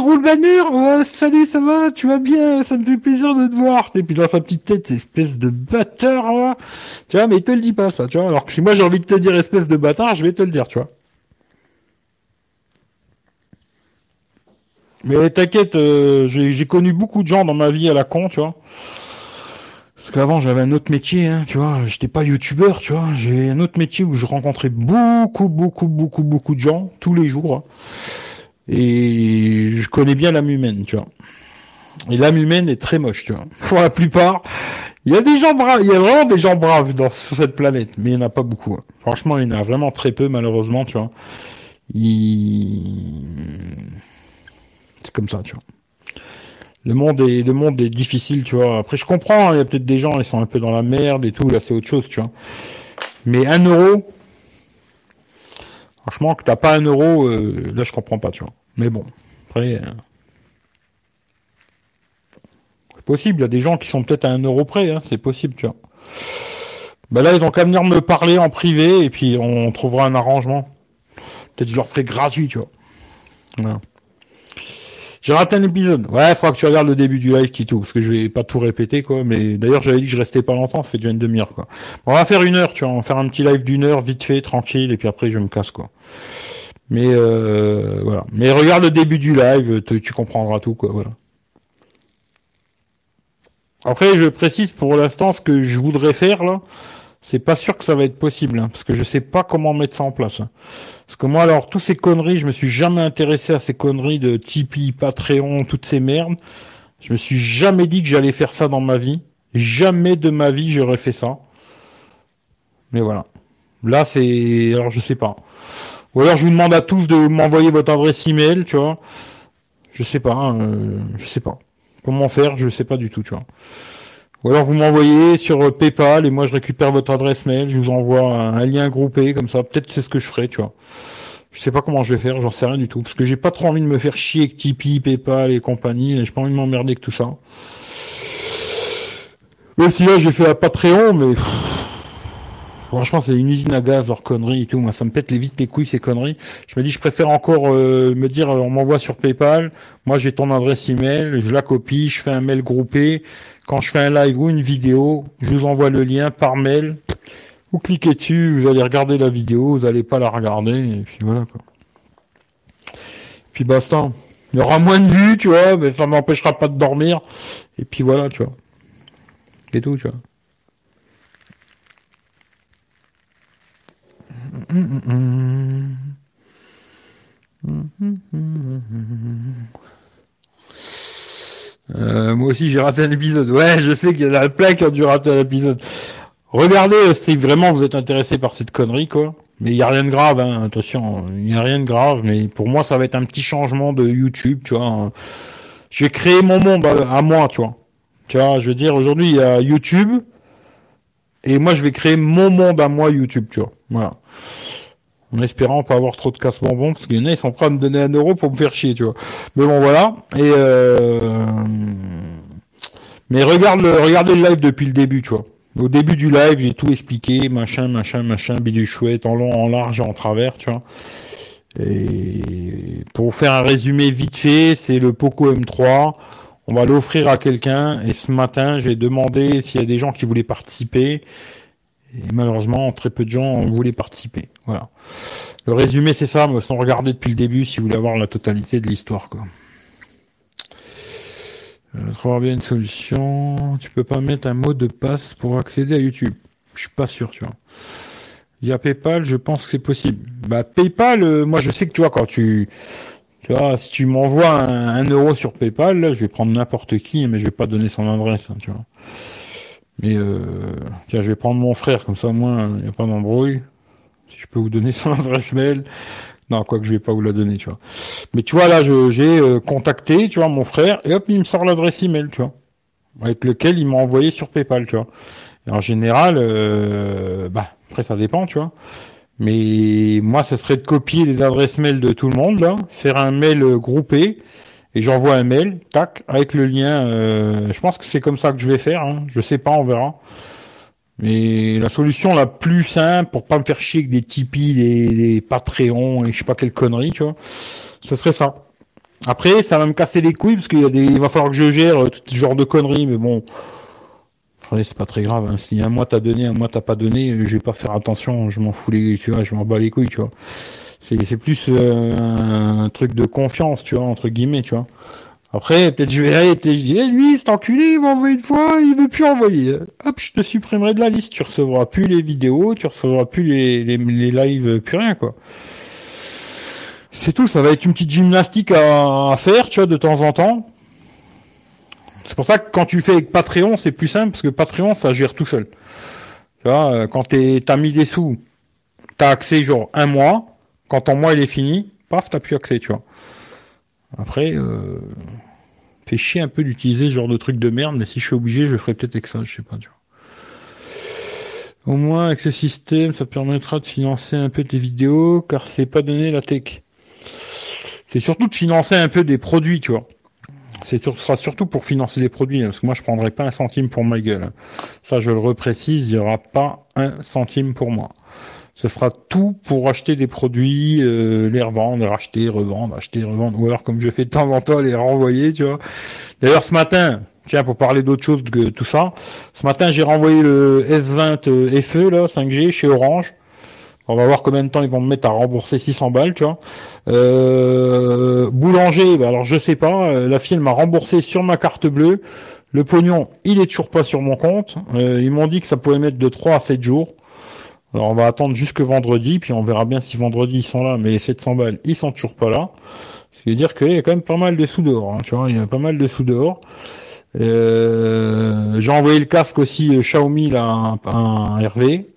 roule banner, ouais, salut, ça va, tu vas bien, ça me fait plaisir de te voir. Et puis dans sa petite tête, espèce de bâtard, tu vois, mais il te le dit pas, ça, tu vois. Alors que si moi j'ai envie de te dire espèce de bâtard, je vais te le dire, tu vois. Mais t'inquiète, euh, j'ai connu beaucoup de gens dans ma vie à la con, tu vois. Parce qu'avant j'avais un autre métier, hein, tu vois, j'étais pas youtubeur, tu vois, j'ai un autre métier où je rencontrais beaucoup, beaucoup, beaucoup, beaucoup de gens tous les jours. Hein. Et je connais bien l'âme humaine, tu vois. Et l'âme humaine est très moche, tu vois. Pour la plupart, il y a des gens braves, il y a vraiment des gens braves dans, sur cette planète, mais il n'y en a pas beaucoup. Hein. Franchement, il y en a vraiment très peu, malheureusement, tu vois. Il c'est comme ça, tu vois. Le monde est, le monde est difficile, tu vois. Après, je comprends, hein, il y a peut-être des gens, ils sont un peu dans la merde et tout, là, c'est autre chose, tu vois. Mais un euro, franchement, que t'as pas un euro, euh, là, je comprends pas, tu vois. Mais bon, après, euh, c'est possible, il y a des gens qui sont peut-être à un euro près, hein, c'est possible, tu vois. Ben là, ils ont qu'à venir me parler en privé et puis on trouvera un arrangement. Peut-être je leur ferai gratuit, tu vois. Voilà. J'ai raté un épisode. Ouais, il faudra que tu regardes le début du live, tout, parce que je vais pas tout répéter, quoi. Mais d'ailleurs, j'avais dit que je restais pas longtemps, ça fait déjà une demi-heure, quoi. on va faire une heure, tu vois. On va faire un petit live d'une heure, vite fait, tranquille, et puis après, je me casse, quoi. Mais euh, voilà. Mais regarde le début du live, tu, comprendras tout, quoi. Voilà. Après, je précise pour l'instant ce que je voudrais faire là. C'est pas sûr que ça va être possible, hein, parce que je sais pas comment mettre ça en place. Hein. Parce que moi, alors, tous ces conneries, je me suis jamais intéressé à ces conneries de Tipeee, Patreon, toutes ces merdes. Je me suis jamais dit que j'allais faire ça dans ma vie. Jamais de ma vie j'aurais fait ça. Mais voilà. Là, c'est, alors je sais pas. Ou alors je vous demande à tous de m'envoyer votre adresse email, tu vois. Je sais pas, hein, euh, je sais pas. Comment faire, je sais pas du tout, tu vois. Ou alors vous m'envoyez sur PayPal et moi je récupère votre adresse mail, je vous envoie un, lien groupé comme ça. Peut-être c'est ce que je ferai, tu vois. Je sais pas comment je vais faire, j'en sais rien du tout. Parce que j'ai pas trop envie de me faire chier avec Tipeee, PayPal et compagnie. J'ai pas envie de m'emmerder avec tout ça. Même si là j'ai fait un Patreon, mais franchement c'est une usine à gaz leur conneries et tout. Moi ça me pète les vite les couilles ces conneries. Je me dis je préfère encore euh, me dire on m'envoie sur PayPal. Moi j'ai ton adresse email, je la copie, je fais un mail groupé quand je fais un live ou une vidéo, je vous envoie le lien par mail. Vous cliquez dessus, vous allez regarder la vidéo, vous n'allez pas la regarder, et puis voilà quoi. puis basta. Il y aura moins de vues, tu vois, mais ça m'empêchera pas de dormir. Et puis voilà, tu vois. Et tout, tu vois. Euh, moi aussi j'ai raté un épisode. Ouais, je sais qu'il y en a plein qui ont dû rater un épisode. Regardez euh, si vraiment vous êtes intéressé par cette connerie, quoi. Mais il y a rien de grave, hein. attention, il y a rien de grave. Mais pour moi, ça va être un petit changement de YouTube, tu vois. Je vais créer mon monde à, moi, tu vois. Tu vois, je veux dire, aujourd'hui, il y a YouTube. Et moi, je vais créer mon monde à moi, YouTube, tu vois. Voilà en espérant pas avoir trop de casse bonbons parce qu'il y en a ils sont prêts à me donner un euro pour me faire chier tu vois mais bon voilà et euh... mais regarde le regarde le live depuis le début tu vois Au début du live, j'ai tout expliqué, machin, machin, machin, bidule chouette, en long, en large en travers, tu vois. Et pour faire un résumé vite fait, c'est le Poco M3. On va l'offrir à quelqu'un. Et ce matin, j'ai demandé s'il y a des gens qui voulaient participer. Et malheureusement, très peu de gens voulaient participer. Voilà. Le résumé, c'est ça. Mais sans regarder depuis le début, si vous voulez avoir la totalité de l'histoire, quoi. Euh, bien une solution. Tu peux pas mettre un mot de passe pour accéder à YouTube. Je suis pas sûr, tu vois. Via PayPal, je pense que c'est possible. Bah PayPal, euh, moi je sais que tu vois quand tu, tu vois, si tu m'envoies un, euro sur PayPal, je vais prendre n'importe qui, mais je vais pas donner son adresse, hein, tu vois. Mais euh, tiens, je vais prendre mon frère, comme ça au moins il n'y a pas d'embrouille. Si je peux vous donner son adresse mail. Non, quoi que je vais pas vous la donner, tu vois. Mais tu vois, là, j'ai euh, contacté, tu vois, mon frère, et hop, il me sort l'adresse email, tu vois. Avec lequel il m'a envoyé sur PayPal, tu vois. Et en général, euh, bah, après ça dépend, tu vois. Mais moi, ce serait de copier les adresses mail de tout le monde, là, faire un mail euh, groupé, et j'envoie un mail, tac, avec le lien. je pense que c'est comme ça que je vais faire. Hein. Je sais pas, on verra. Mais la solution la plus simple pour pas me faire chier avec des Tipeee, des, des et je sais pas quelle connerie, tu vois, ce serait ça. Après, ça va me casser les couilles parce qu'il y a des, il va falloir que je gère euh, tout ce genre de conneries, mais bon, c'est pas très grave. Hein. Si un mois t'as donné, un mois t'as pas donné, je vais pas faire attention. Je m'en fous les, tu vois, je m'en bats les couilles, tu vois. C'est, plus euh, un truc de confiance, tu vois, entre guillemets, tu vois. Après, peut-être je arrêter, je eh, lui, cet enculé, il m'a envoyé une fois, il veut plus envoyer. Hop, je te supprimerai de la liste, tu recevras plus les vidéos, tu recevras plus les, les, les lives, plus rien, quoi. C'est tout, ça va être une petite gymnastique à, faire, tu vois, de temps en temps. C'est pour ça que quand tu fais avec Patreon, c'est plus simple, parce que Patreon, ça gère tout seul. Tu vois, euh, quand t'as mis des sous, t'as accès genre un mois, quand ton mois il est fini, paf, t'as plus accès, tu vois. Après, euh, chier un peu d'utiliser ce genre de truc de merde, mais si je suis obligé, je ferai peut-être avec ça, je sais pas, tu vois. Au moins, avec ce système, ça permettra de financer un peu tes vidéos, car c'est pas donné la tech. C'est surtout de financer un peu des produits, tu vois. C'est sera surtout pour financer des produits, hein, parce que moi je prendrai pas un centime pour ma gueule. Ça, je le reprécise, il y aura pas un centime pour moi ce sera tout pour acheter des produits, euh, les revendre, racheter, revendre, acheter, revendre, ou alors comme je fais de temps en temps les renvoyer, tu vois. D'ailleurs ce matin, tiens pour parler d'autre chose que tout ça, ce matin j'ai renvoyé le S20 euh, FE là 5G chez Orange. On va voir combien de temps ils vont me mettre à rembourser 600 balles, tu vois. Euh, boulanger, bah alors je sais pas. Euh, la fille m'a remboursé sur ma carte bleue. Le pognon, il est toujours pas sur mon compte. ils m'ont dit que ça pouvait mettre de 3 à 7 jours. Alors on va attendre jusque vendredi, puis on verra bien si vendredi ils sont là, mais les 700 balles, ils sont toujours pas là. Ce qui veut dire qu'il y a quand même pas mal de sous dehors, hein, tu vois, il y a pas mal de sous dehors. Euh, j'ai envoyé le casque aussi euh, Xiaomi là, un, Hervé.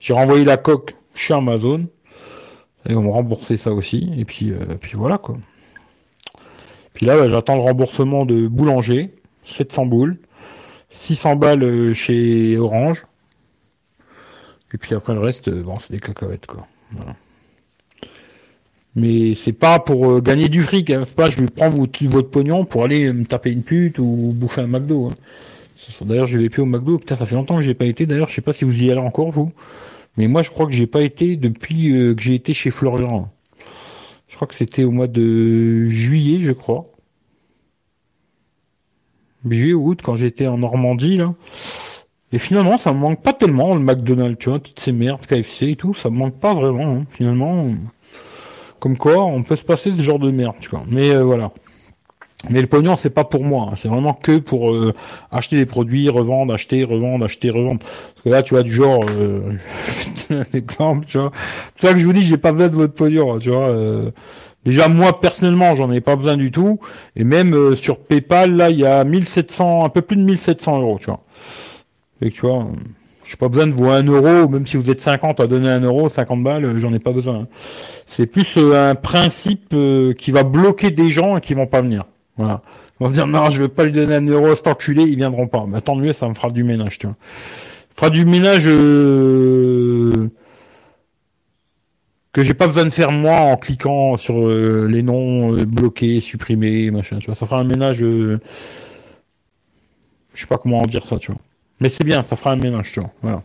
J'ai renvoyé la coque chez Amazon. Et on m'a remboursé ça aussi. Et puis, euh, puis voilà quoi. Puis là, bah, j'attends le remboursement de Boulanger, 700 boules, 600 balles chez Orange. Et puis après le reste, euh, bon, c'est des cacahuètes quoi. Mais c'est pas pour euh, gagner du fric, hein. c'est pas je vais prendre votre, pognon pour aller me taper une pute ou bouffer un McDo. Hein. D'ailleurs, je vais plus au McDo. Putain, ça fait longtemps que j'ai pas été. D'ailleurs, je sais pas si vous y allez encore vous. Mais moi, je crois que j'ai pas été depuis euh, que j'ai été chez Florian. Je crois que c'était au mois de juillet, je crois. Juillet ou août, quand j'étais en Normandie là. Et finalement, ça me manque pas tellement le McDonald's, tu vois, toutes ces merdes, KFC et tout, ça me manque pas vraiment, hein. finalement. Comme quoi, on peut se passer ce genre de merde, tu vois. Mais euh, voilà. Mais le pognon, c'est pas pour moi, hein. c'est vraiment que pour euh, acheter des produits, revendre, acheter, revendre, acheter, revendre. Parce que là, tu vois, du genre, euh, un exemple, tu vois. C'est ça que je vous dis, j'ai pas besoin de votre pognon, tu vois. Euh, déjà, moi, personnellement, j'en ai pas besoin du tout. Et même sur PayPal, là, il y a 1700, un peu plus de 1700 euros, tu vois. Et tu vois, j'ai pas besoin de vous un euro, même si vous êtes 50 à donner un euro, 50 balles, euh, j'en ai pas besoin. C'est plus euh, un principe euh, qui va bloquer des gens et qui vont pas venir. Voilà. Ils vont se dire, non, je veux pas lui donner un euro, cet enculé, ils viendront pas. Mais tant mieux, ça me fera du ménage, tu vois. Fera du ménage que j'ai pas besoin de faire moi en cliquant sur les noms bloqués, supprimés, machin, tu vois. Ça fera un ménage, je sais pas comment en dire ça, tu vois. Mais c'est bien, ça fera un ménage, tu vois. Voilà.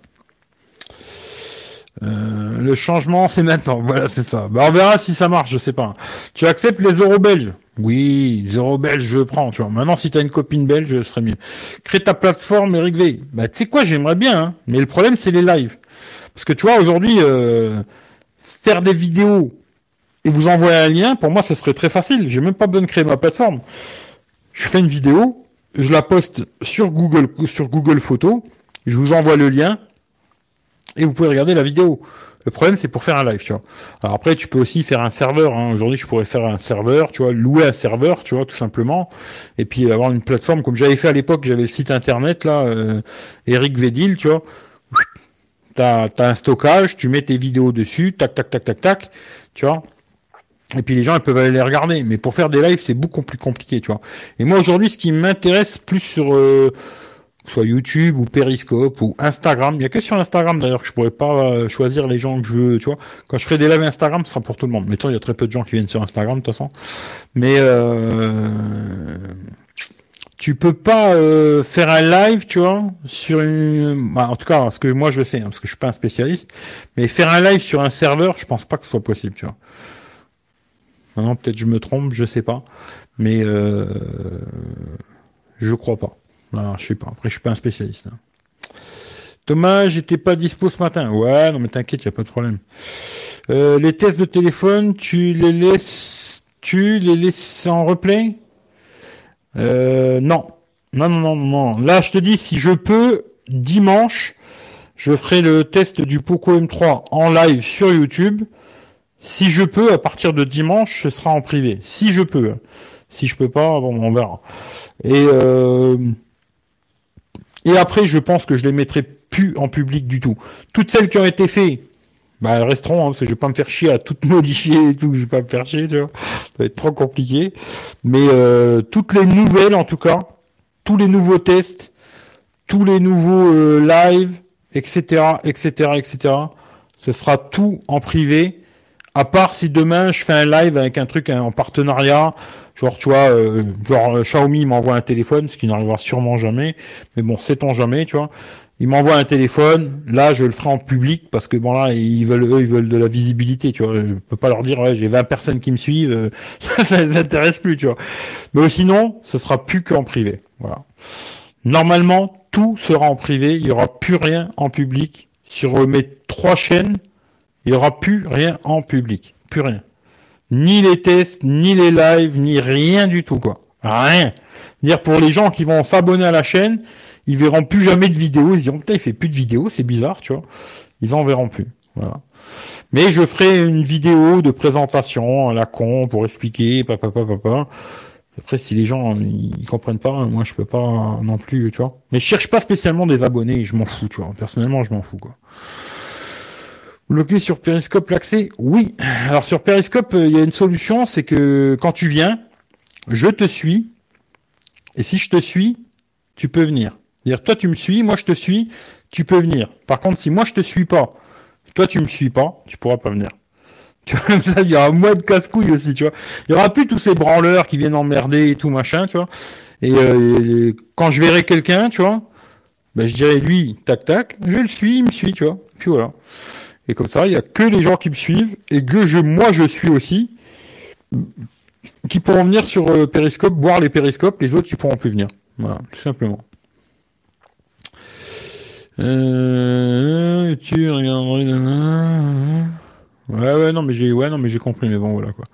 Euh, le changement, c'est maintenant. Voilà, c'est ça. Bah, on verra si ça marche, je sais pas. Tu acceptes les euros belges? Oui, les euros belges, je prends, tu vois. Maintenant, si t'as une copine belge, ce serait mieux. Crée ta plateforme, Eric V. Bah, tu sais quoi, j'aimerais bien, hein. Mais le problème, c'est les lives. Parce que tu vois, aujourd'hui, euh, faire des vidéos et vous envoyer un lien, pour moi, ça serait très facile. J'ai même pas besoin de créer ma plateforme. Je fais une vidéo, je la poste sur Google, sur Google Photos, je vous envoie le lien, et vous pouvez regarder la vidéo. Le problème, c'est pour faire un live, tu vois. Alors après, tu peux aussi faire un serveur. Hein. Aujourd'hui, je pourrais faire un serveur, tu vois, louer un serveur, tu vois, tout simplement, et puis avoir une plateforme comme j'avais fait à l'époque. J'avais le site internet là, euh, Eric Vedil, tu vois. T'as as un stockage, tu mets tes vidéos dessus, tac, tac, tac, tac, tac, tu vois. Et puis les gens ils peuvent aller les regarder. Mais pour faire des lives, c'est beaucoup plus compliqué, tu vois. Et moi aujourd'hui, ce qui m'intéresse plus sur euh, soit YouTube ou Periscope ou Instagram. Il n'y a que sur Instagram d'ailleurs que je pourrais pas euh, choisir les gens que je veux, tu vois. Quand je ferai des lives Instagram, ce sera pour tout le monde. Mais il y a très peu de gens qui viennent sur Instagram de toute façon. Mais euh, tu peux pas euh, faire un live, tu vois, sur une. Bah, en tout cas, ce que moi je sais, hein, parce que je suis pas un spécialiste, mais faire un live sur un serveur, je pense pas que ce soit possible, tu vois. Maintenant, peut-être je me trompe, je sais pas, mais euh, je crois pas. Alors, je sais pas. Après, je suis pas un spécialiste. Hein. Thomas, j'étais pas dispo ce matin. Ouais, non mais t'inquiète, y a pas de problème. Euh, les tests de téléphone, tu les laisses, tu les laisses en replay? Euh, Non, non, non, non, non. Là, je te dis, si je peux, dimanche, je ferai le test du Poco M3 en live sur YouTube. Si je peux, à partir de dimanche, ce sera en privé. Si je peux. Si je peux pas, bon, on verra. Et euh, et après, je pense que je les mettrai plus en public du tout. Toutes celles qui ont été faites, bah, elles resteront, hein, parce que je vais pas me faire chier à tout modifier et tout, je vais pas me faire chier, tu vois. Ça va être trop compliqué. Mais euh, toutes les nouvelles, en tout cas, tous les nouveaux tests, tous les nouveaux euh, lives, etc., etc., etc., ce sera tout en privé. À part si demain je fais un live avec un truc en partenariat, Genre, tu vois, euh, genre euh, Xiaomi m'envoie un téléphone, ce qui n'arrivera sûrement jamais. Mais bon, sait-on jamais, tu vois. Il m'envoie un téléphone, là je le ferai en public parce que bon là ils veulent eux ils veulent de la visibilité, tu vois. Je peux pas leur dire ouais j'ai 20 personnes qui me suivent, euh, ça les intéresse plus, tu vois. Mais sinon, ce sera plus qu'en privé. Voilà. Normalement, tout sera en privé, il y aura plus rien en public sur mes trois chaînes. Il y aura plus rien en public, plus rien ni les tests, ni les lives, ni rien du tout, quoi. Rien. Dire pour les gens qui vont s'abonner à la chaîne, ils verront plus jamais de vidéos. Ils diront putain, il fait plus de vidéos, c'est bizarre, tu vois. Ils en verront plus. Voilà. Mais je ferai une vidéo de présentation à la con pour expliquer, papa, papa, papa. Après, si les gens ils comprennent pas, moi je peux pas non plus, tu vois. Mais je cherche pas spécialement des abonnés, je m'en fous, tu vois. Personnellement, je m'en fous, quoi. Bloquer sur Periscope l'accès Oui. Alors sur Periscope, euh, il y a une solution, c'est que quand tu viens, je te suis, et si je te suis, tu peux venir. C'est-à-dire, toi tu me suis, moi je te suis, tu peux venir. Par contre, si moi je te suis pas, toi tu me suis pas, tu pourras pas venir. Tu vois, ça, il y aura moins de casse-couilles aussi, tu vois. Il y aura plus tous ces branleurs qui viennent emmerder et tout machin, tu vois. Et, euh, quand je verrai quelqu'un, tu vois, ben, je dirai lui, tac tac, je le suis, il me suit, tu vois. Puis voilà. Et comme ça, il n'y a que les gens qui me suivent et que je, moi je suis aussi, qui pourront venir sur euh, Periscope, voir les périscopes, les autres qui pourront plus venir. Voilà, tout simplement. Euh, tu demain. Ouais, ouais, non, mais j'ai, ouais, non, mais j'ai compris, mais bon, voilà, quoi.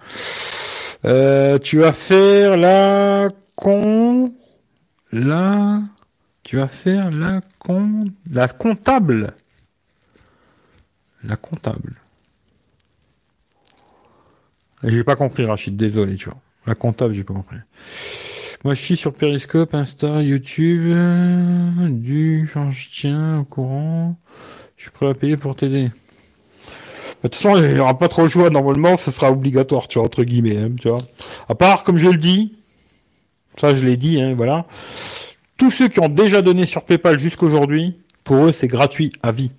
Euh, tu vas faire la con, la, tu vas faire la con, la comptable. La comptable. J'ai pas compris, Rachid, désolé, tu vois. La comptable, j'ai pas compris. Moi, je suis sur Periscope, Insta, YouTube, du, je tiens au courant. Je suis prêt à payer pour t'aider. De toute façon, il n'y aura pas trop le choix. Normalement, ce sera obligatoire, tu vois, entre guillemets, hein, tu vois. À part, comme je le dis, ça, je l'ai dit, hein, voilà. Tous ceux qui ont déjà donné sur PayPal jusqu'aujourd'hui, pour eux, c'est gratuit à vie.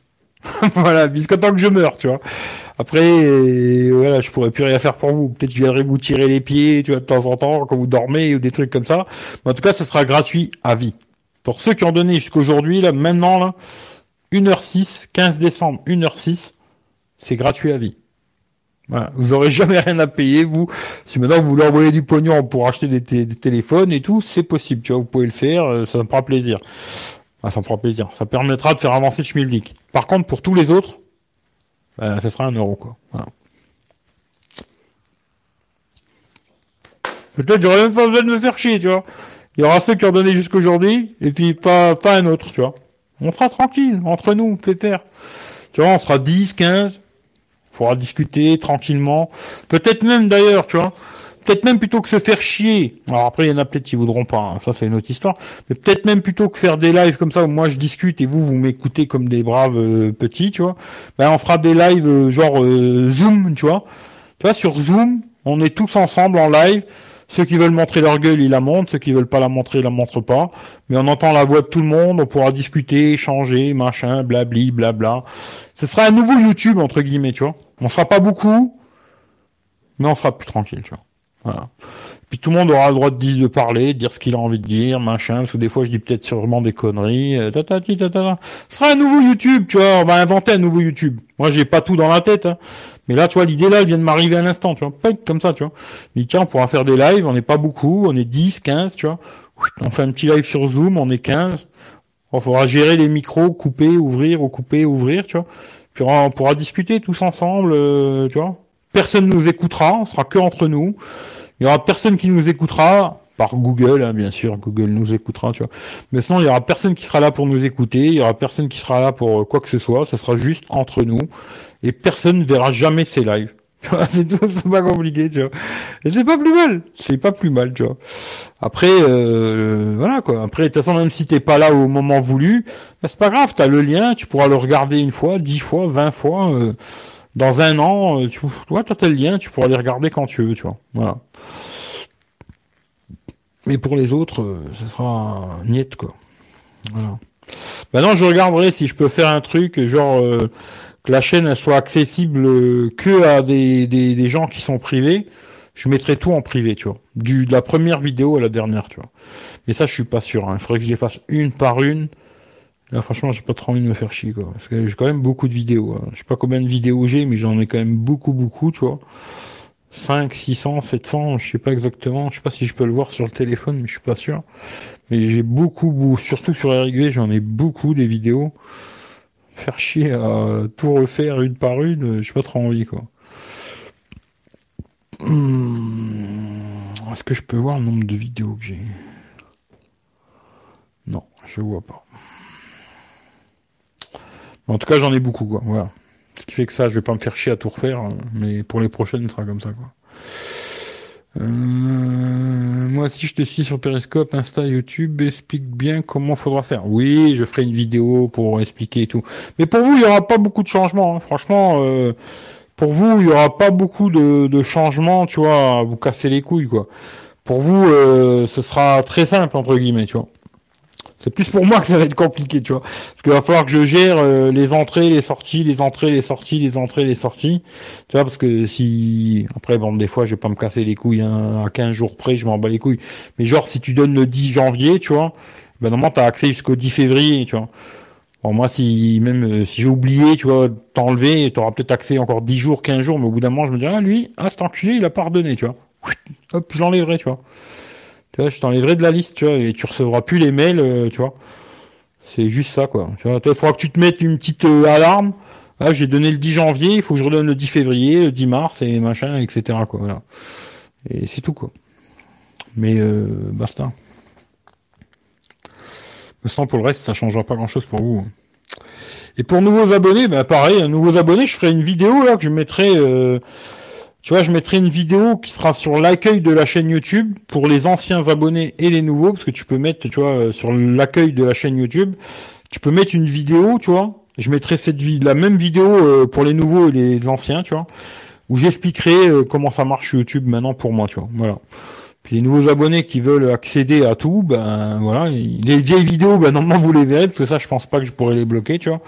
voilà, jusqu'à tant que je meurs, tu vois. Après, voilà, je pourrais plus rien faire pour vous. Peut-être que je viendrai vous tirer les pieds, tu vois, de temps en temps, quand vous dormez ou des trucs comme ça. Mais en tout cas, ça sera gratuit à vie. Pour ceux qui ont donné jusqu'aujourd'hui, là, maintenant, là, 1h06, 15 décembre, 1h06, c'est gratuit à vie. Voilà. Vous aurez jamais rien à payer, vous. Si maintenant vous voulez envoyer du pognon pour acheter des, téléphones et tout, c'est possible, tu vois, vous pouvez le faire, euh, ça me fera plaisir. Ah, ça me fera plaisir. Ça permettra de faire avancer schmilblick. Par contre, pour tous les autres, bah, ça sera un euro, quoi. Voilà. Peut-être j'aurais même pas besoin de me faire chier, tu vois. Il y aura ceux qui ont donné jusqu'aujourd'hui, et puis pas, pas un autre, tu vois. On sera tranquille, entre nous, Peter. Tu vois, on sera 10, 15, pourra discuter tranquillement. Peut-être même d'ailleurs, tu vois. Peut-être même plutôt que se faire chier. Alors après, il y en a peut-être qui voudront pas. Hein. Ça, c'est une autre histoire. Mais peut-être même plutôt que faire des lives comme ça où moi je discute et vous vous m'écoutez comme des braves euh, petits, tu vois. Ben on fera des lives euh, genre euh, Zoom, tu vois. Tu vois, sur Zoom, on est tous ensemble en live. Ceux qui veulent montrer leur gueule, ils la montrent. Ceux qui veulent pas la montrer, ils la montrent pas. Mais on entend la voix de tout le monde. On pourra discuter, échanger, machin, blabli, blabla. Ce sera un nouveau YouTube entre guillemets, tu vois. On sera pas beaucoup, mais on sera plus tranquille, tu vois. Voilà. Puis tout le monde aura le droit de dire, de parler, de dire ce qu'il a envie de dire, machin, parce que des fois je dis peut-être sûrement des conneries, euh, ta, Ce sera un nouveau YouTube, tu vois, on va inventer un nouveau YouTube. Moi j'ai pas tout dans la tête, hein. Mais là, tu vois, l'idée là, elle vient de m'arriver à l'instant, tu vois. comme ça, tu vois. Je dis, tiens, on pourra faire des lives, on n'est pas beaucoup, on est 10, 15, tu vois. On fait un petit live sur Zoom, on est 15. Il faudra gérer les micros, couper, ouvrir, recouper, ouvrir, tu vois. Puis on pourra discuter tous ensemble, euh, tu vois. Personne nous écoutera, on sera que entre nous. Il y aura personne qui nous écoutera par Google, hein, bien sûr. Google nous écoutera, tu vois. Mais sinon, il y aura personne qui sera là pour nous écouter. Il y aura personne qui sera là pour euh, quoi que ce soit. Ça sera juste entre nous. Et personne ne verra jamais ces lives. c'est tout, c'est pas compliqué, tu vois. Et c'est pas plus mal. C'est pas plus mal, tu vois. Après, euh, voilà quoi. Après, de toute façon, même si t'es pas là au moment voulu, bah, c'est pas grave. T'as le lien, tu pourras le regarder une fois, dix fois, vingt fois. Euh, dans un an, euh, tu vois, t'as le lien, tu pourras les regarder quand tu veux, tu vois. Voilà. Mais pour les autres, ce sera niette, quoi. Voilà. Maintenant, je regarderai si je peux faire un truc genre que la chaîne soit accessible euh, que à des, des, gens qui sont privés, je mettrai tout en privé, tu vois. Du, de la première vidéo à la dernière, tu vois. Mais ça, je suis pas sûr. Hein. Il faudrait que je les fasse une par une. Là, franchement, j'ai pas trop envie de me faire chier, quoi. Parce que j'ai quand même beaucoup de vidéos. Hein. Je sais pas combien de vidéos j'ai, mais j'en ai quand même beaucoup, beaucoup, tu vois. 5, 600, 700, je sais pas exactement. Je sais pas si je peux le voir sur le téléphone, mais je suis pas sûr. Mais j'ai beaucoup, surtout sur RG, j'en ai beaucoup des vidéos faire chier à tout refaire une par une, j'ai pas trop envie quoi. Hmm. Est-ce que je peux voir le nombre de vidéos que j'ai? Non, je vois pas. En tout cas, j'en ai beaucoup quoi. Voilà. Ce qui fait que ça, je vais pas me faire chier à tout refaire, hein, mais pour les prochaines, ce sera comme ça quoi. Euh, moi, si je te suis sur Periscope, Insta, YouTube, explique bien comment faudra faire. Oui, je ferai une vidéo pour expliquer et tout. Mais pour vous, il y aura pas beaucoup de changements. Hein. Franchement, euh, pour vous, il y aura pas beaucoup de, de changements, tu vois, à vous casser les couilles, quoi. Pour vous, euh, ce sera très simple entre guillemets, tu vois. C'est plus pour moi que ça va être compliqué, tu vois. Parce qu'il va falloir que je gère euh, les entrées, les sorties, les entrées, les sorties, les entrées, les sorties. Tu vois, parce que si... Après, bon, des fois, je vais pas me casser les couilles hein, à 15 jours près, je m'en bats les couilles. Mais genre, si tu donnes le 10 janvier, tu vois, ben normalement, t'as accès jusqu'au 10 février, tu vois. Bon, moi, si même euh, si j'ai oublié, tu vois, t'enlever, t'auras peut-être accès encore 10 jours, 15 jours, mais au bout d'un moment, je me dirais, ah, lui, ah, cet enculé, il a pardonné, tu vois. Hop, je l'enlèverai, tu vois je t'enlèverai de la liste, tu vois, et tu recevras plus les mails, euh, tu vois. C'est juste ça, quoi. Tu vois, il faudra que tu te mettes une petite euh, alarme. Ah, j'ai donné le 10 janvier, il faut que je redonne le 10 février, le 10 mars et machin, etc. Quoi, voilà. Et c'est tout, quoi. Mais euh, basta. Maintenant, pour le reste, ça changera pas grand-chose pour vous. Et pour nouveaux abonnés, bah pareil, nouveaux abonnés, je ferai une vidéo là que je mettrai euh, tu vois, je mettrai une vidéo qui sera sur l'accueil de la chaîne YouTube pour les anciens abonnés et les nouveaux, parce que tu peux mettre, tu vois, euh, sur l'accueil de la chaîne YouTube, tu peux mettre une vidéo, tu vois. Je mettrai cette la même vidéo euh, pour les nouveaux et les anciens, tu vois, où j'expliquerai euh, comment ça marche YouTube maintenant pour moi, tu vois. Voilà. Puis les nouveaux abonnés qui veulent accéder à tout, ben voilà, les vieilles vidéos, ben normalement vous les verrez, parce que ça je pense pas que je pourrais les bloquer, tu vois.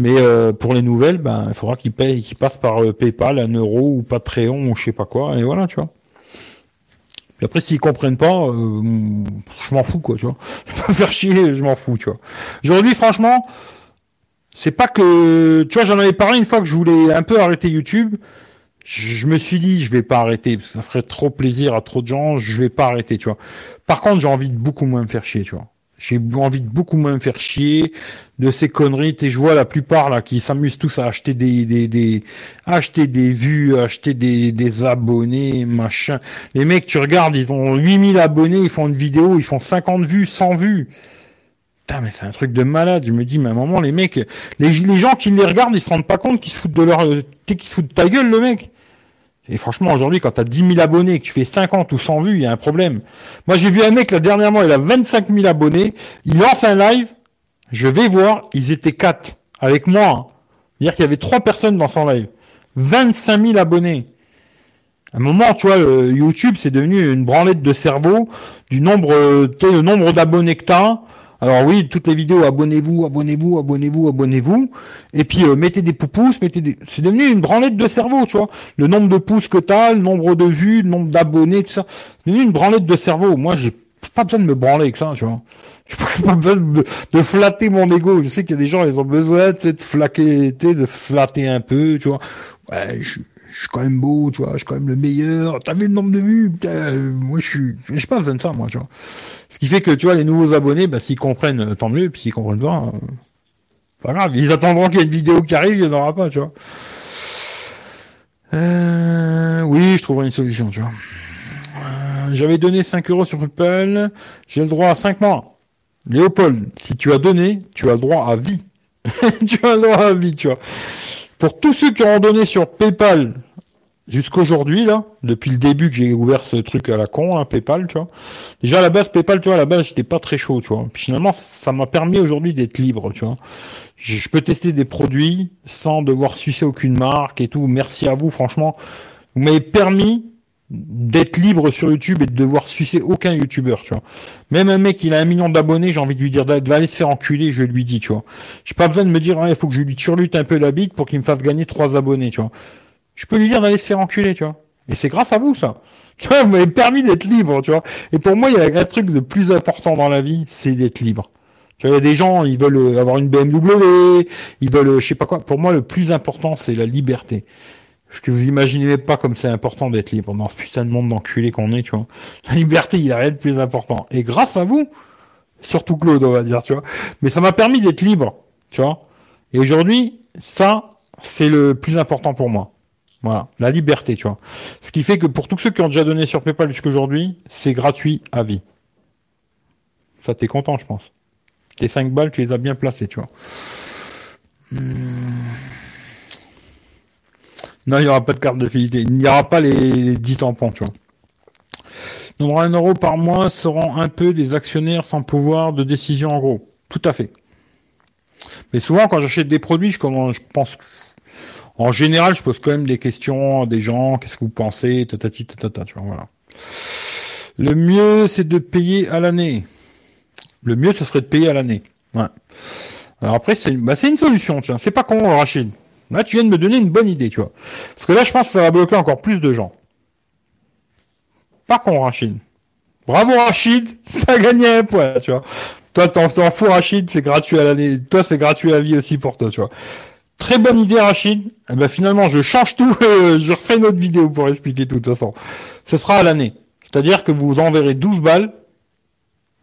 Mais euh, pour les nouvelles, ben il faudra qu'ils payent, qu'ils passent par euh, PayPal, un euro ou Patreon ou je sais pas quoi, et voilà, tu vois. Puis après, s'ils comprennent pas, euh, je m'en fous, quoi, tu vois. Je vais pas faire chier, je m'en fous, tu vois. Aujourd'hui, franchement, c'est pas que, tu vois, j'en avais parlé une fois que je voulais un peu arrêter YouTube. Je, me suis dit, je vais pas arrêter, parce que ça ferait trop plaisir à trop de gens, je vais pas arrêter, tu vois. Par contre, j'ai envie de beaucoup moins me faire chier, tu vois. J'ai envie de beaucoup moins me faire chier de ces conneries. Tu je vois la plupart là qui s'amusent tous à acheter des, des, des acheter des vues, acheter des, des abonnés, machin. Les mecs, tu regardes, ils ont 8000 abonnés, ils font une vidéo, ils font 50 vues, 100 vues. Putain, mais c'est un truc de malade. Je me dis, mais à un moment, les mecs, les, gens qui les regardent, ils se rendent pas compte qu'ils se foutent de leur, qu'ils se foutent de ta gueule, le mec. Et franchement, aujourd'hui, quand tu as 10 000 abonnés et que tu fais 50 ou 100 vues, il y a un problème. Moi, j'ai vu un mec, là, dernièrement, il a 25 000 abonnés. Il lance un live. Je vais voir, ils étaient 4 avec moi. Hein. C'est-à-dire qu'il y avait 3 personnes dans son live. 25 000 abonnés. À un moment, tu vois, YouTube, c'est devenu une branlette de cerveau du nombre, euh, le nombre d'abonnés que t'as. Alors oui, toutes les vidéos, abonnez-vous, abonnez-vous, abonnez-vous, abonnez-vous. Et puis euh, mettez des pouces, mettez des. C'est devenu une branlette de cerveau, tu vois. Le nombre de pouces que t'as, le nombre de vues, le nombre d'abonnés, tout ça. C'est devenu une branlette de cerveau. Moi, j'ai pas besoin de me branler avec ça, tu vois. J'ai pas besoin de, flatter mon ego. Je sais qu'il y a des gens, ils ont besoin de de flatter un peu, tu vois. Ouais, je, je suis quand même beau, tu vois, je suis quand même le meilleur. T'as vu le nombre de vues? Moi, je suis, j'ai pas besoin de ça, moi, tu vois. Ce qui fait que, tu vois, les nouveaux abonnés, bah, s'ils comprennent, euh, tant mieux, puis s'ils comprennent pas, euh, pas grave. Ils attendront qu'il y ait une vidéo qui arrive, il n'y en aura pas, tu vois. Euh, oui, je trouverai une solution, tu vois. Euh, j'avais donné 5 euros sur PayPal, j'ai le droit à 5 mois. Léopold, si tu as donné, tu as le droit à vie. tu as le droit à vie, tu vois. Pour tous ceux qui ont donné sur PayPal jusqu'aujourd'hui, là, depuis le début que j'ai ouvert ce truc à la con, hein, PayPal, tu vois. Déjà, à la base, PayPal, tu vois, à la base, j'étais pas très chaud, tu vois. Puis finalement, ça m'a permis aujourd'hui d'être libre, tu vois. Je, peux tester des produits sans devoir sucer aucune marque et tout. Merci à vous, franchement. Vous m'avez permis d'être libre sur YouTube et de devoir sucer aucun YouTuber, tu vois. Même un mec, il a un million d'abonnés, j'ai envie de lui dire, va aller se faire enculer, je lui dis, tu vois. J'ai pas besoin de me dire, il faut que je lui surlute un peu la bite pour qu'il me fasse gagner trois abonnés, tu vois. Je peux lui dire d'aller se faire enculer, tu vois. Et c'est grâce à vous, ça. Tu vois, vous m'avez permis d'être libre, tu vois. Et pour moi, il y a un truc de plus important dans la vie, c'est d'être libre. Tu vois, il y a des gens, ils veulent avoir une BMW, ils veulent, je sais pas quoi. Pour moi, le plus important, c'est la liberté. Parce que vous imaginez pas comme c'est important d'être libre dans putain de monde d'enculé qu'on est, tu vois. La liberté, il n'y a rien de plus important. Et grâce à vous, surtout Claude, on va dire, tu vois. Mais ça m'a permis d'être libre, tu vois. Et aujourd'hui, ça, c'est le plus important pour moi. Voilà, la liberté, tu vois. Ce qui fait que pour tous ceux qui ont déjà donné sur PayPal jusqu'aujourd'hui, c'est gratuit à vie. Ça, t'es content, je pense. Tes 5 balles, tu les as bien placées, tu vois. Hmm. Non, il n'y aura pas de carte de fidélité. Il n'y aura pas les 10 tampons, tu vois. Donc, un euro par mois seront un peu des actionnaires sans pouvoir de décision en gros. Tout à fait. Mais souvent, quand j'achète des produits, je, je pense, en général, je pose quand même des questions à des gens. Qu'est-ce que vous pensez? Tatati, tatata, tu vois, voilà. Le mieux, c'est de payer à l'année. Le mieux, ce serait de payer à l'année. Ouais. Alors après, c'est bah, une solution, tu vois. C'est pas con, Rachid. Là, tu viens de me donner une bonne idée, tu vois. Parce que là, je pense que ça va bloquer encore plus de gens. Pas con, Rachid. Bravo, Rachid. T'as gagné un point, tu vois. Toi, t'en fous, Rachid, c'est gratuit à l'année. Toi, c'est gratuit à la vie aussi pour toi, tu vois. Très bonne idée, Rachid. Eh ben, finalement, je change tout. je refais une autre vidéo pour expliquer tout, de toute façon. Ce sera à l'année. C'est-à-dire que vous enverrez 12 balles.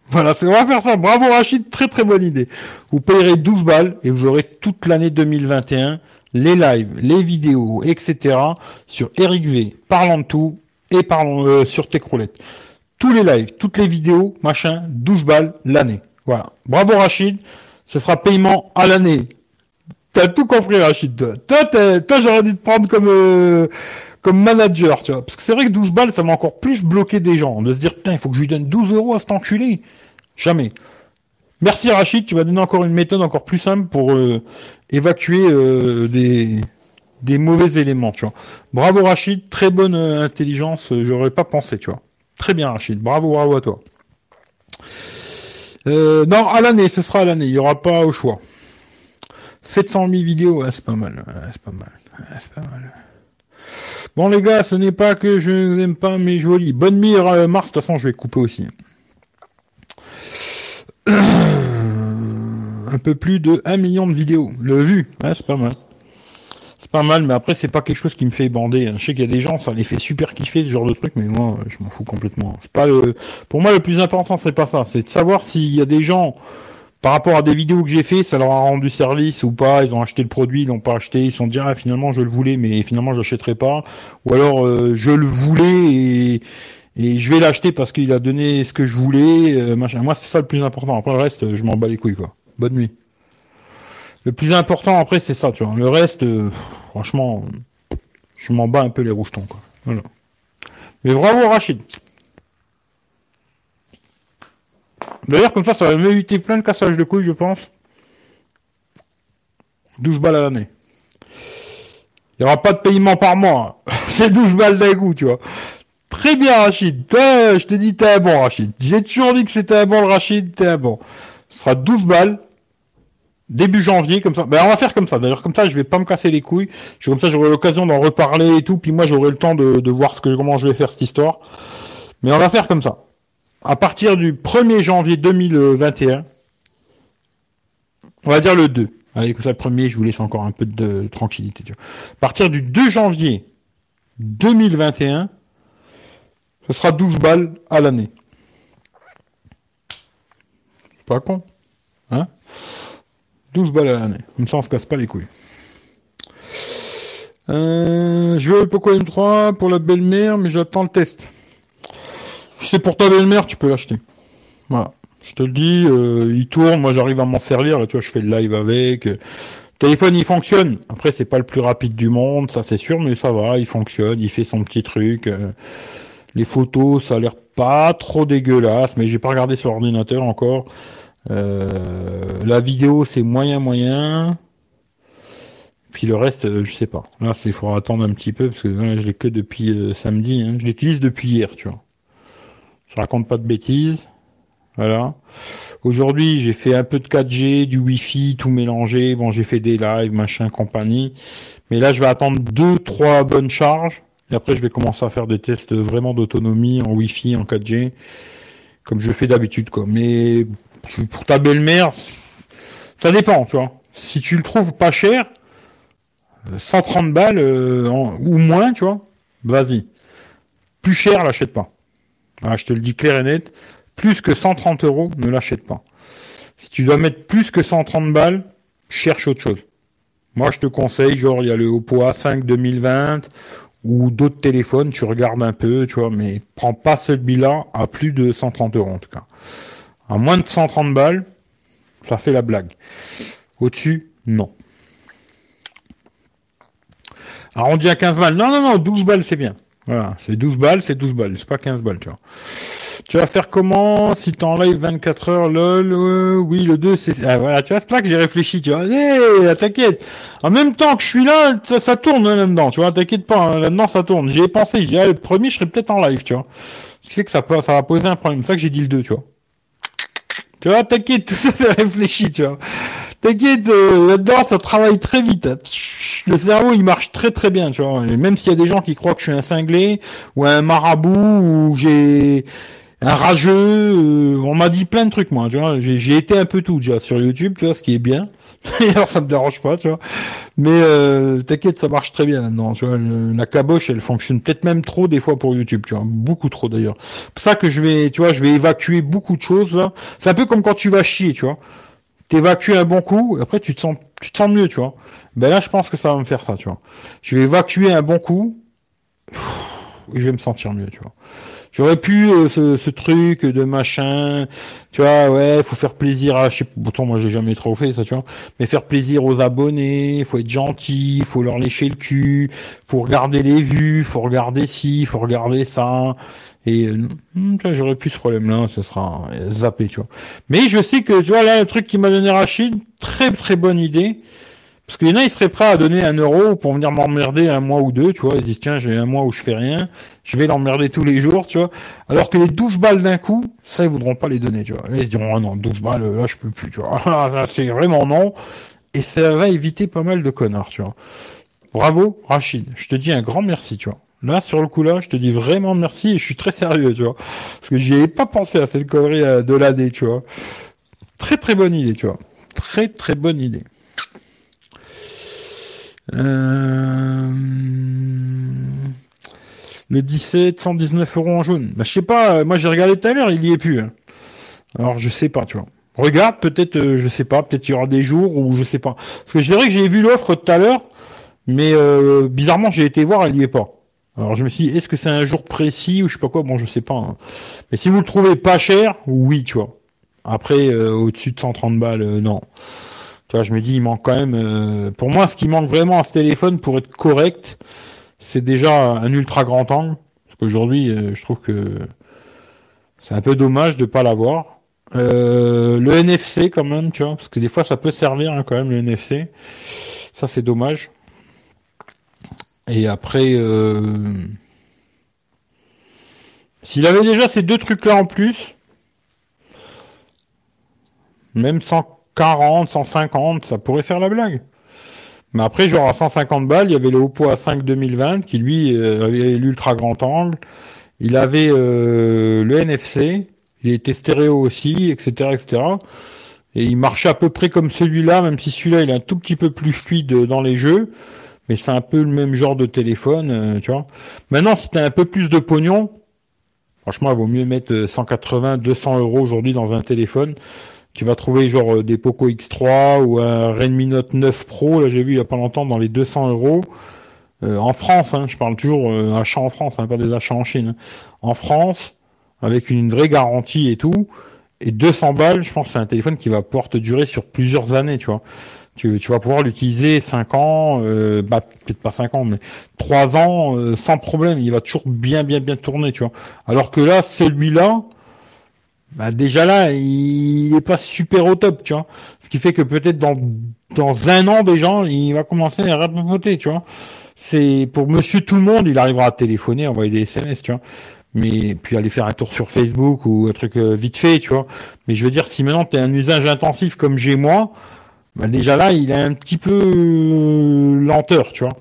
Voilà, on va faire ça. Bravo, Rachid. Très, très bonne idée. Vous payerez 12 balles et vous aurez toute l'année 2021 les lives, les vidéos, etc. sur Eric V, parlant de tout, et parlons euh, sur Techroulette. Tous les lives, toutes les vidéos, machin, 12 balles l'année. Voilà. Bravo Rachid, ce sera paiement à l'année. T'as tout compris Rachid. Toi, j'aurais dû te prendre comme euh, comme manager, tu vois. Parce que c'est vrai que 12 balles, ça m'a encore plus bloqué des gens. De se dire, putain, il faut que je lui donne 12 euros à cet enculé. Jamais. Merci Rachid, tu m'as donné encore une méthode encore plus simple pour euh, évacuer euh, des, mauvais éléments, tu vois. Bravo Rachid, très bonne intelligence, j'aurais pas pensé, tu vois. Très bien Rachid, bravo, bravo à toi. non, à l'année, ce sera à l'année, il n'y aura pas au choix. 700 000 vidéos, c'est pas mal, c'est pas mal, c'est pas mal. Bon les gars, ce n'est pas que je n'aime pas mes jolis. Bonne mire euh, Mars, de toute façon je vais couper aussi. Un peu plus de 1 million de vidéos. Le vu, c'est pas mal. C'est pas mal, mais après c'est pas quelque chose qui me fait bander. Hein. Je sais qu'il y a des gens, ça les fait super kiffer ce genre de truc, mais moi je m'en fous complètement. C'est pas le... Pour moi le plus important c'est pas ça, c'est de savoir s'il y a des gens par rapport à des vidéos que j'ai fait, ça leur a rendu service ou pas, ils ont acheté le produit, ils l'ont pas acheté, ils se sont dit ah, finalement je le voulais mais finalement je l'achèterai pas ou alors euh, je le voulais et, et je vais l'acheter parce qu'il a donné ce que je voulais, euh, machin. Moi c'est ça le plus important. Après le reste, je m'en bats les couilles quoi. Bonne nuit. Le plus important après c'est ça, tu vois. Le reste euh, franchement je m'en bats un peu les roustons quoi. Voilà. Mais bravo Rachid. D'ailleurs, comme ça, ça va m'éviter plein de cassages de couilles, je pense. 12 balles à l'année. Il n'y aura pas de paiement par mois. C'est 12 balles d'un coup, tu vois. Très bien, Rachid. je t'ai dit, t'es un bon, Rachid. J'ai toujours dit que c'était un bon, le Rachid, t'es un bon. Ce sera 12 balles. Début janvier, comme ça. Ben, on va faire comme ça. D'ailleurs, comme ça, je vais pas me casser les couilles. Comme ça, j'aurai l'occasion d'en reparler et tout. Puis moi, j'aurai le temps de, de voir ce que, comment je vais faire cette histoire. Mais on va faire comme ça à partir du 1er janvier 2021, on va dire le 2. Allez, comme ça, le premier, je vous laisse encore un peu de tranquillité. À partir du 2 janvier 2021, ce sera 12 balles à l'année. Pas con. Hein? 12 balles à l'année. Comme ça, on se casse pas les couilles. Euh, je veux le Poco M3 pour la belle-mère, mais j'attends le test. C'est pour ta belle-mère, tu peux l'acheter. Voilà. Je te le dis, euh, il tourne, moi j'arrive à m'en servir, là, tu vois, je fais le live avec. Téléphone il fonctionne. Après c'est pas le plus rapide du monde, ça c'est sûr, mais ça va, il fonctionne, il fait son petit truc. Euh. les photos, ça a l'air pas trop dégueulasse, mais j'ai pas regardé sur l'ordinateur encore. Euh, la vidéo c'est moyen moyen. Puis le reste, je sais pas. Là, c'est faudra attendre un petit peu parce que là, je l'ai que depuis samedi. Hein. Je l'utilise depuis hier, tu vois. Je raconte pas de bêtises. Voilà. Aujourd'hui, j'ai fait un peu de 4G, du Wi-Fi, tout mélangé. Bon, j'ai fait des lives, machin, compagnie. Mais là, je vais attendre deux, trois bonnes charges. Et après, je vais commencer à faire des tests vraiment d'autonomie en Wi-Fi, en 4G, comme je fais d'habitude, quoi. Mais pour ta belle-mère, ça dépend, tu vois. Si tu le trouves pas cher, 130 balles euh, ou moins, tu vois, vas-y. Plus cher, l'achète pas. Je te le dis clair et net, plus que 130 euros, ne l'achète pas. Si tu dois mettre plus que 130 balles, cherche autre chose. Moi, je te conseille, genre, il y a le Oppo A5 2020 ou d'autres téléphones, tu regardes un peu, tu vois, mais prends pas celui-là à plus de 130 euros, en tout cas. À moins de 130 balles, ça fait la blague. Au-dessus, non. Arrondi à 15 balles. Non, non, non, 12 balles, c'est bien. Voilà, c'est 12 balles, c'est 12 balles, c'est pas 15 balles, tu vois. Tu vas faire comment si t'en live 24 heures, lol, euh, oui, le 2, c'est, ah, voilà, tu vois, c'est pas que j'ai réfléchi, tu vois, hé, t'inquiète. En même temps que je suis là, ça, tourne hein, là-dedans, tu vois, t'inquiète pas, hein, là-dedans ça tourne. J'y ai pensé, j'ai ah, le premier, je serais peut-être en live, tu vois. Ce qui fait que ça, ça va poser un problème. C'est ça que j'ai dit le 2, tu vois. Tu vois, t'inquiète, tout ça c'est réfléchi, tu vois. T'inquiète, euh, là-dedans, ça travaille très vite. Le cerveau, il marche très très bien, tu vois. Même s'il y a des gens qui croient que je suis un cinglé ou un marabout ou j'ai un rageux, euh, on m'a dit plein de trucs, moi, tu vois. J'ai été un peu tout déjà sur YouTube, tu vois, ce qui est bien. D'ailleurs, ça me dérange pas, tu vois. Mais euh, t'inquiète, ça marche très bien là-dedans, tu vois. la caboche, elle fonctionne peut-être même trop des fois pour YouTube, tu vois. Beaucoup trop d'ailleurs. C'est pour ça que je vais, tu vois, je vais évacuer beaucoup de choses là. C'est un peu comme quand tu vas chier, tu vois t'évacues un bon coup, après tu te sens, tu te sens mieux, tu vois. Ben là, je pense que ça va me faire ça, tu vois. Je vais évacuer un bon coup, et je vais me sentir mieux, tu vois. J'aurais pu euh, ce, truc de machin, tu vois, ouais, faut faire plaisir à, je sais, pourtant moi j'ai jamais trop fait ça, tu vois, mais faire plaisir aux abonnés, faut être gentil, faut leur lécher le cul, faut regarder les vues, faut regarder ci, faut regarder ça, et euh, hmm, j'aurais plus ce problème-là, ce sera zappé, tu vois. Mais je sais que, tu vois, là, le truc qui m'a donné Rachid, très très bonne idée. Parce qu'il y en a, ils seraient prêts à donner un euro pour venir m'emmerder un mois ou deux, tu vois. Ils disent, tiens, j'ai un mois où je fais rien, je vais l'emmerder tous les jours, tu vois. Alors que les 12 balles d'un coup, ça, ils voudront pas les donner, tu vois. Là, ils se diront, oh non, 12 balles, là, je peux plus, tu vois. c'est vraiment non. Et ça va éviter pas mal de connards, tu vois. Bravo, Rachid. Je te dis un grand merci, tu vois. Là, sur le coup là, je te dis vraiment merci et je suis très sérieux, tu vois. Parce que j'y ai pas pensé à cette connerie euh, de l'année, tu vois. Très très bonne idée, tu vois. Très très bonne idée. Euh... Le 17, 119 euros en jaune. Bah, je sais pas, euh, moi j'ai regardé tout à l'heure, il y est plus. Hein. Alors je sais pas, tu vois. Regarde, peut-être, euh, je sais pas, peut-être il y aura des jours où je sais pas. Parce que je dirais que j'ai vu l'offre tout à l'heure, mais euh, bizarrement j'ai été voir, elle y est pas. Alors je me suis dit, est-ce que c'est un jour précis ou je sais pas quoi? Bon, je sais pas. Hein. Mais si vous le trouvez pas cher, oui, tu vois. Après, euh, au-dessus de 130 balles, euh, non. Tu vois, je me dis, il manque quand même. Euh, pour moi, ce qui manque vraiment à ce téléphone pour être correct, c'est déjà un ultra grand angle. Parce qu'aujourd'hui, je trouve que c'est un peu dommage de pas l'avoir. le NFC quand même, tu vois, parce que des fois ça peut servir hein, quand même le NFC. Ça c'est dommage. Et après, euh... s'il avait déjà ces deux trucs-là en plus, même 140, 150, ça pourrait faire la blague. Mais après, genre à 150 balles, il y avait le Oppo A5 2020 qui lui euh, avait l'ultra grand angle. Il avait euh, le NFC, il était stéréo aussi, etc., etc. Et il marchait à peu près comme celui-là, même si celui-là il est un tout petit peu plus fluide dans les jeux mais c'est un peu le même genre de téléphone, euh, tu vois. Maintenant, si t'as un peu plus de pognon, franchement, il vaut mieux mettre 180, euh, 200 euros aujourd'hui dans un téléphone. Tu vas trouver genre euh, des Poco X3 ou un Redmi Note 9 Pro, là j'ai vu il y a pas longtemps dans les 200 euros. en France, hein, je parle toujours achat en France, hein, pas des achats en Chine. En France, avec une vraie garantie et tout, et 200 balles, je pense que c'est un téléphone qui va pouvoir te durer sur plusieurs années, tu vois. Tu, vas pouvoir l'utiliser 5 ans, euh, bah peut-être pas 5 ans, mais 3 ans euh, sans problème. Il va toujours bien, bien, bien tourner, tu vois. Alors que là, celui-là, bah déjà là, il est pas super au top, tu vois. Ce qui fait que peut-être dans dans un an déjà, il va commencer à rapoter, tu vois. C'est pour Monsieur Tout le Monde, il arrivera à téléphoner, envoyer des SMS, tu vois. Mais puis aller faire un tour sur Facebook ou un truc euh, vite fait, tu vois. Mais je veux dire, si maintenant tu as un usage intensif comme j'ai moi, bah déjà là, il est un petit peu euh, lenteur, tu vois.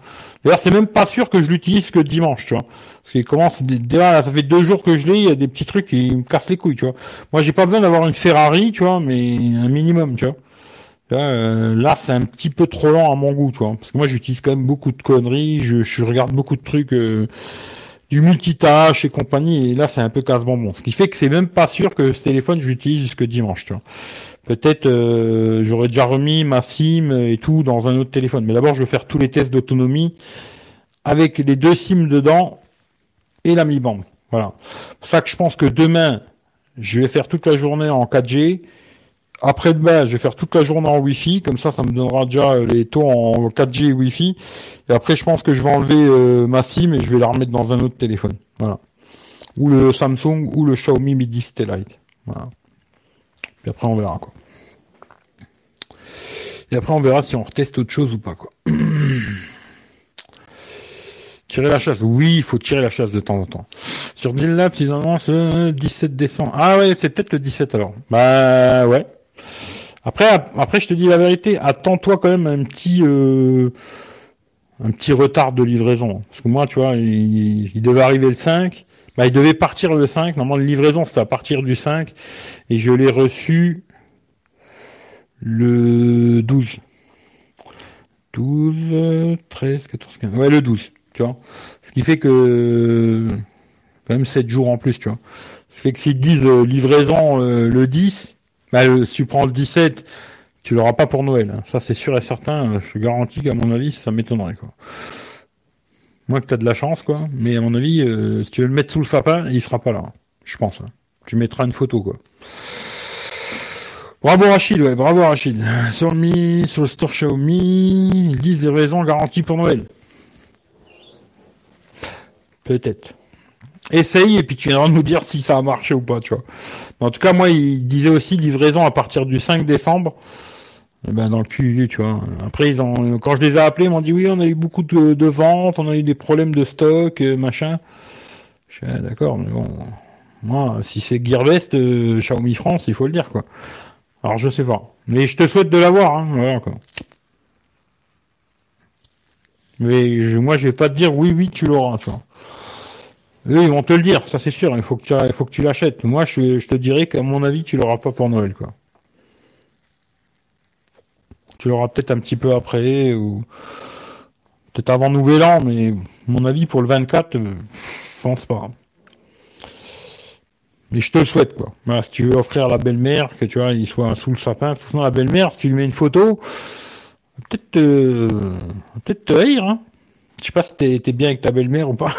D'ailleurs, c'est même pas sûr que je l'utilise que dimanche, tu vois. Parce qu'il commence déjà là, ça fait deux jours que je l'ai, il y a des petits trucs qui me cassent les couilles, tu vois. Moi, j'ai pas besoin d'avoir une Ferrari, tu vois, mais un minimum, tu vois. Euh, là, c'est un petit peu trop lent à mon goût, tu vois. Parce que moi, j'utilise quand même beaucoup de conneries, je, je regarde beaucoup de trucs, euh, du multitâche et compagnie, et là, c'est un peu casse-bonbon. Ce qui fait que c'est même pas sûr que ce téléphone, je l'utilise jusque dimanche, tu vois. Peut-être euh, j'aurais déjà remis ma SIM et tout dans un autre téléphone. Mais d'abord, je vais faire tous les tests d'autonomie avec les deux SIM dedans et la Mi Band. Voilà. C'est pour ça que je pense que demain, je vais faire toute la journée en 4G. Après-demain, je vais faire toute la journée en Wi-Fi. Comme ça, ça me donnera déjà les taux en 4G et Wi-Fi. Et après, je pense que je vais enlever euh, ma SIM et je vais la remettre dans un autre téléphone. Voilà. Ou le Samsung ou le Xiaomi Mi 10 Lite. Voilà. Et après, on verra, quoi. Et après, on verra si on reteste autre chose ou pas, quoi. tirer la chasse. Oui, il faut tirer la chasse de temps en temps. Sur Dillab, ils annoncent le 17 décembre. Ah ouais, c'est peut-être le 17 alors. Bah ouais. Après, après, je te dis la vérité, attends-toi quand même un petit, euh, un petit retard de livraison. Parce que moi, tu vois, il, il devait arriver le 5. Bah, il devait partir le 5. Normalement, la livraison, c'était à partir du 5. Et je l'ai reçu le 12. 12, 13, 14, 15. Ouais, le 12, tu vois. Ce qui fait que, quand même 7 jours en plus, tu vois. Ce qui fait que s'ils disent euh, livraison euh, le 10, bah, si tu prends le 17, tu l'auras pas pour Noël. Hein. Ça, c'est sûr et certain. Je garantis qu'à mon avis, ça m'étonnerait, quoi. Moi que t'as de la chance, quoi. Mais à mon avis, euh, si tu veux le mettre sous le sapin, il sera pas là. Je pense. Hein. Tu mettras une photo, quoi. Bravo Rachid, ouais, bravo Rachid. Sur le sur le store Xiaomi, ils disent des raisons garanties pour Noël. Peut-être. Essaye et puis tu viendras nous dire si ça a marché ou pas, tu vois. en tout cas, moi, il disait aussi livraison à partir du 5 décembre. Eh ben dans le cul, tu vois. Après, ils ont, quand je les ai appelés, ils m'ont dit oui, on a eu beaucoup de, ventes, on a eu des problèmes de stock, euh, machin. Je suis ah, d'accord, mais bon, moi, si c'est Gearbest, euh, Xiaomi France, il faut le dire, quoi. Alors, je sais pas. Mais je te souhaite de l'avoir, hein, voilà, quoi. Mais moi, je vais pas te dire oui, oui, tu l'auras, tu vois. Eux, ils vont te le dire, ça c'est sûr. Il faut que tu, que tu l'achètes. Moi, je, je te dirais qu'à mon avis, tu l'auras pas pour Noël, quoi. Tu l'auras peut-être un petit peu après ou peut-être avant Nouvel An, mais mon avis pour le 24, euh, je pense pas. Mais je te le souhaite, quoi. si tu veux offrir à la belle-mère, que tu vois, il soit sous le sapin, de toute façon, la belle-mère, si tu lui mets une photo, peut-être te, peut-être te haïr, hein. Je sais pas si t'es, bien avec ta belle-mère ou pas.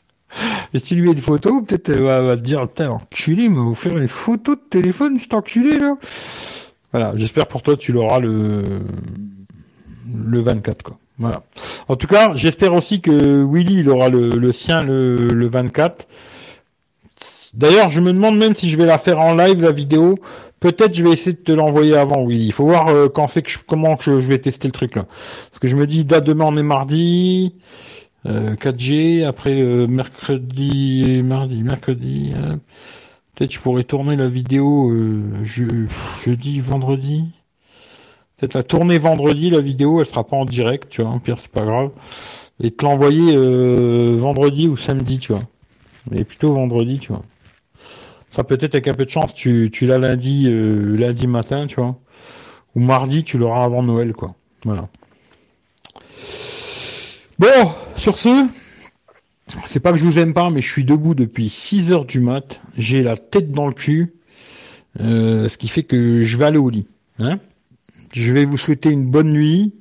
Et si tu lui mets une photo, peut-être elle va, te dire, putain, enculé, m'a offert une photo de téléphone, cet enculé, là. Voilà, j'espère pour toi, tu l'auras le, le 24, quoi. Voilà. En tout cas, j'espère aussi que Willy, il aura le, le sien le, le 24. D'ailleurs, je me demande même si je vais la faire en live, la vidéo. Peut-être je vais essayer de te l'envoyer avant, oui. Il faut voir euh, quand c'est que je, comment je, vais tester le truc là. Parce que je me dis, date demain on est mardi, 4G, euh, après euh, mercredi, mardi, mercredi. Peut-être je pourrais tourner la vidéo je, jeudi, vendredi. Peut-être la tourner vendredi, la vidéo, elle sera pas en direct, tu vois. Pire, c'est pas grave. Et te l'envoyer vendredi ou samedi, tu vois mais plutôt vendredi, tu vois. Ça peut-être avec un peu de chance, tu, tu l'as lundi, euh, lundi matin, tu vois. Ou mardi, tu l'auras avant Noël, quoi. Voilà. Bon, sur ce, c'est pas que je vous aime pas, mais je suis debout depuis 6 heures du mat. J'ai la tête dans le cul. Euh, ce qui fait que je vais aller au lit. Hein je vais vous souhaiter une bonne nuit.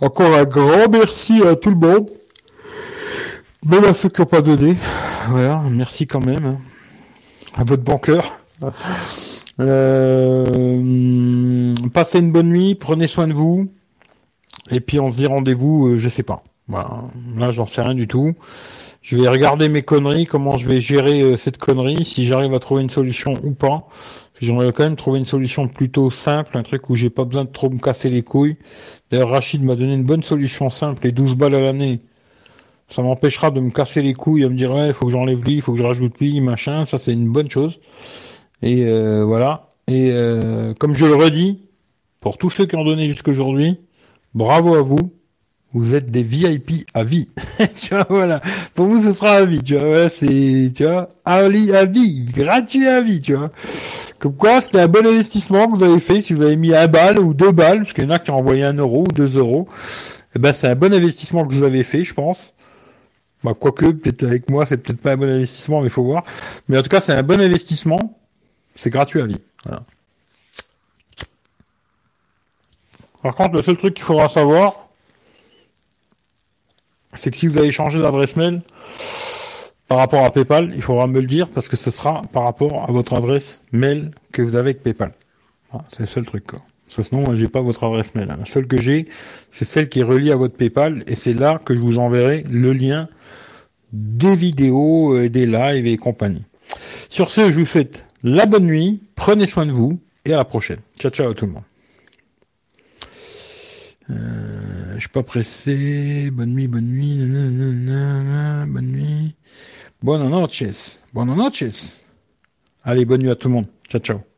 Encore un grand merci à tout le monde. Même à ceux qui n'ont pas donné. Voilà, merci quand même. Hein. À votre banqueur. Euh, passez une bonne nuit, prenez soin de vous. Et puis on se dit rendez-vous, euh, je sais pas. Voilà. Là, j'en sais rien du tout. Je vais regarder mes conneries, comment je vais gérer euh, cette connerie, si j'arrive à trouver une solution ou pas. J'aimerais quand même trouver une solution plutôt simple, un truc où j'ai pas besoin de trop me casser les couilles. D'ailleurs, Rachid m'a donné une bonne solution simple, les 12 balles à l'année ça m'empêchera de me casser les couilles à me dire ouais, faut que j'enlève il faut que je rajoute lui, machin. Ça c'est une bonne chose. Et euh, voilà. Et euh, comme je le redis, pour tous ceux qui ont donné jusqu'aujourd'hui, bravo à vous. Vous êtes des VIP à vie. tu vois, voilà. Pour vous, ce sera à vie, tu vois. Voilà, c'est, tu vois, à vie, à vie, gratuit à vie, tu vois. Comme quoi, c'était un bon investissement que vous avez fait si vous avez mis un balle ou deux balles, parce qu'il y en a qui ont envoyé un euro ou deux euros. Eh ben, c'est un bon investissement que vous avez fait, je pense. Bah, quoique, peut-être avec moi, c'est peut-être pas un bon investissement, mais faut voir. Mais en tout cas, c'est un bon investissement. C'est gratuit à vie. Par contre, le seul truc qu'il faudra savoir, c'est que si vous avez changé d'adresse mail par rapport à PayPal, il faudra me le dire parce que ce sera par rapport à votre adresse mail que vous avez avec PayPal. c'est le seul truc. Quoi. Parce que sinon, j'ai pas votre adresse mail. La seule que j'ai, c'est celle qui est reliée à votre PayPal et c'est là que je vous enverrai le lien des vidéos, euh, des lives et compagnie. Sur ce, je vous souhaite la bonne nuit, prenez soin de vous et à la prochaine. Ciao ciao tout le monde. Euh, je suis pas pressé. Bonne nuit, bonne nuit. bonne nuit. Buenas noches. Buenas noches. Allez, bonne nuit à tout le monde. Ciao ciao.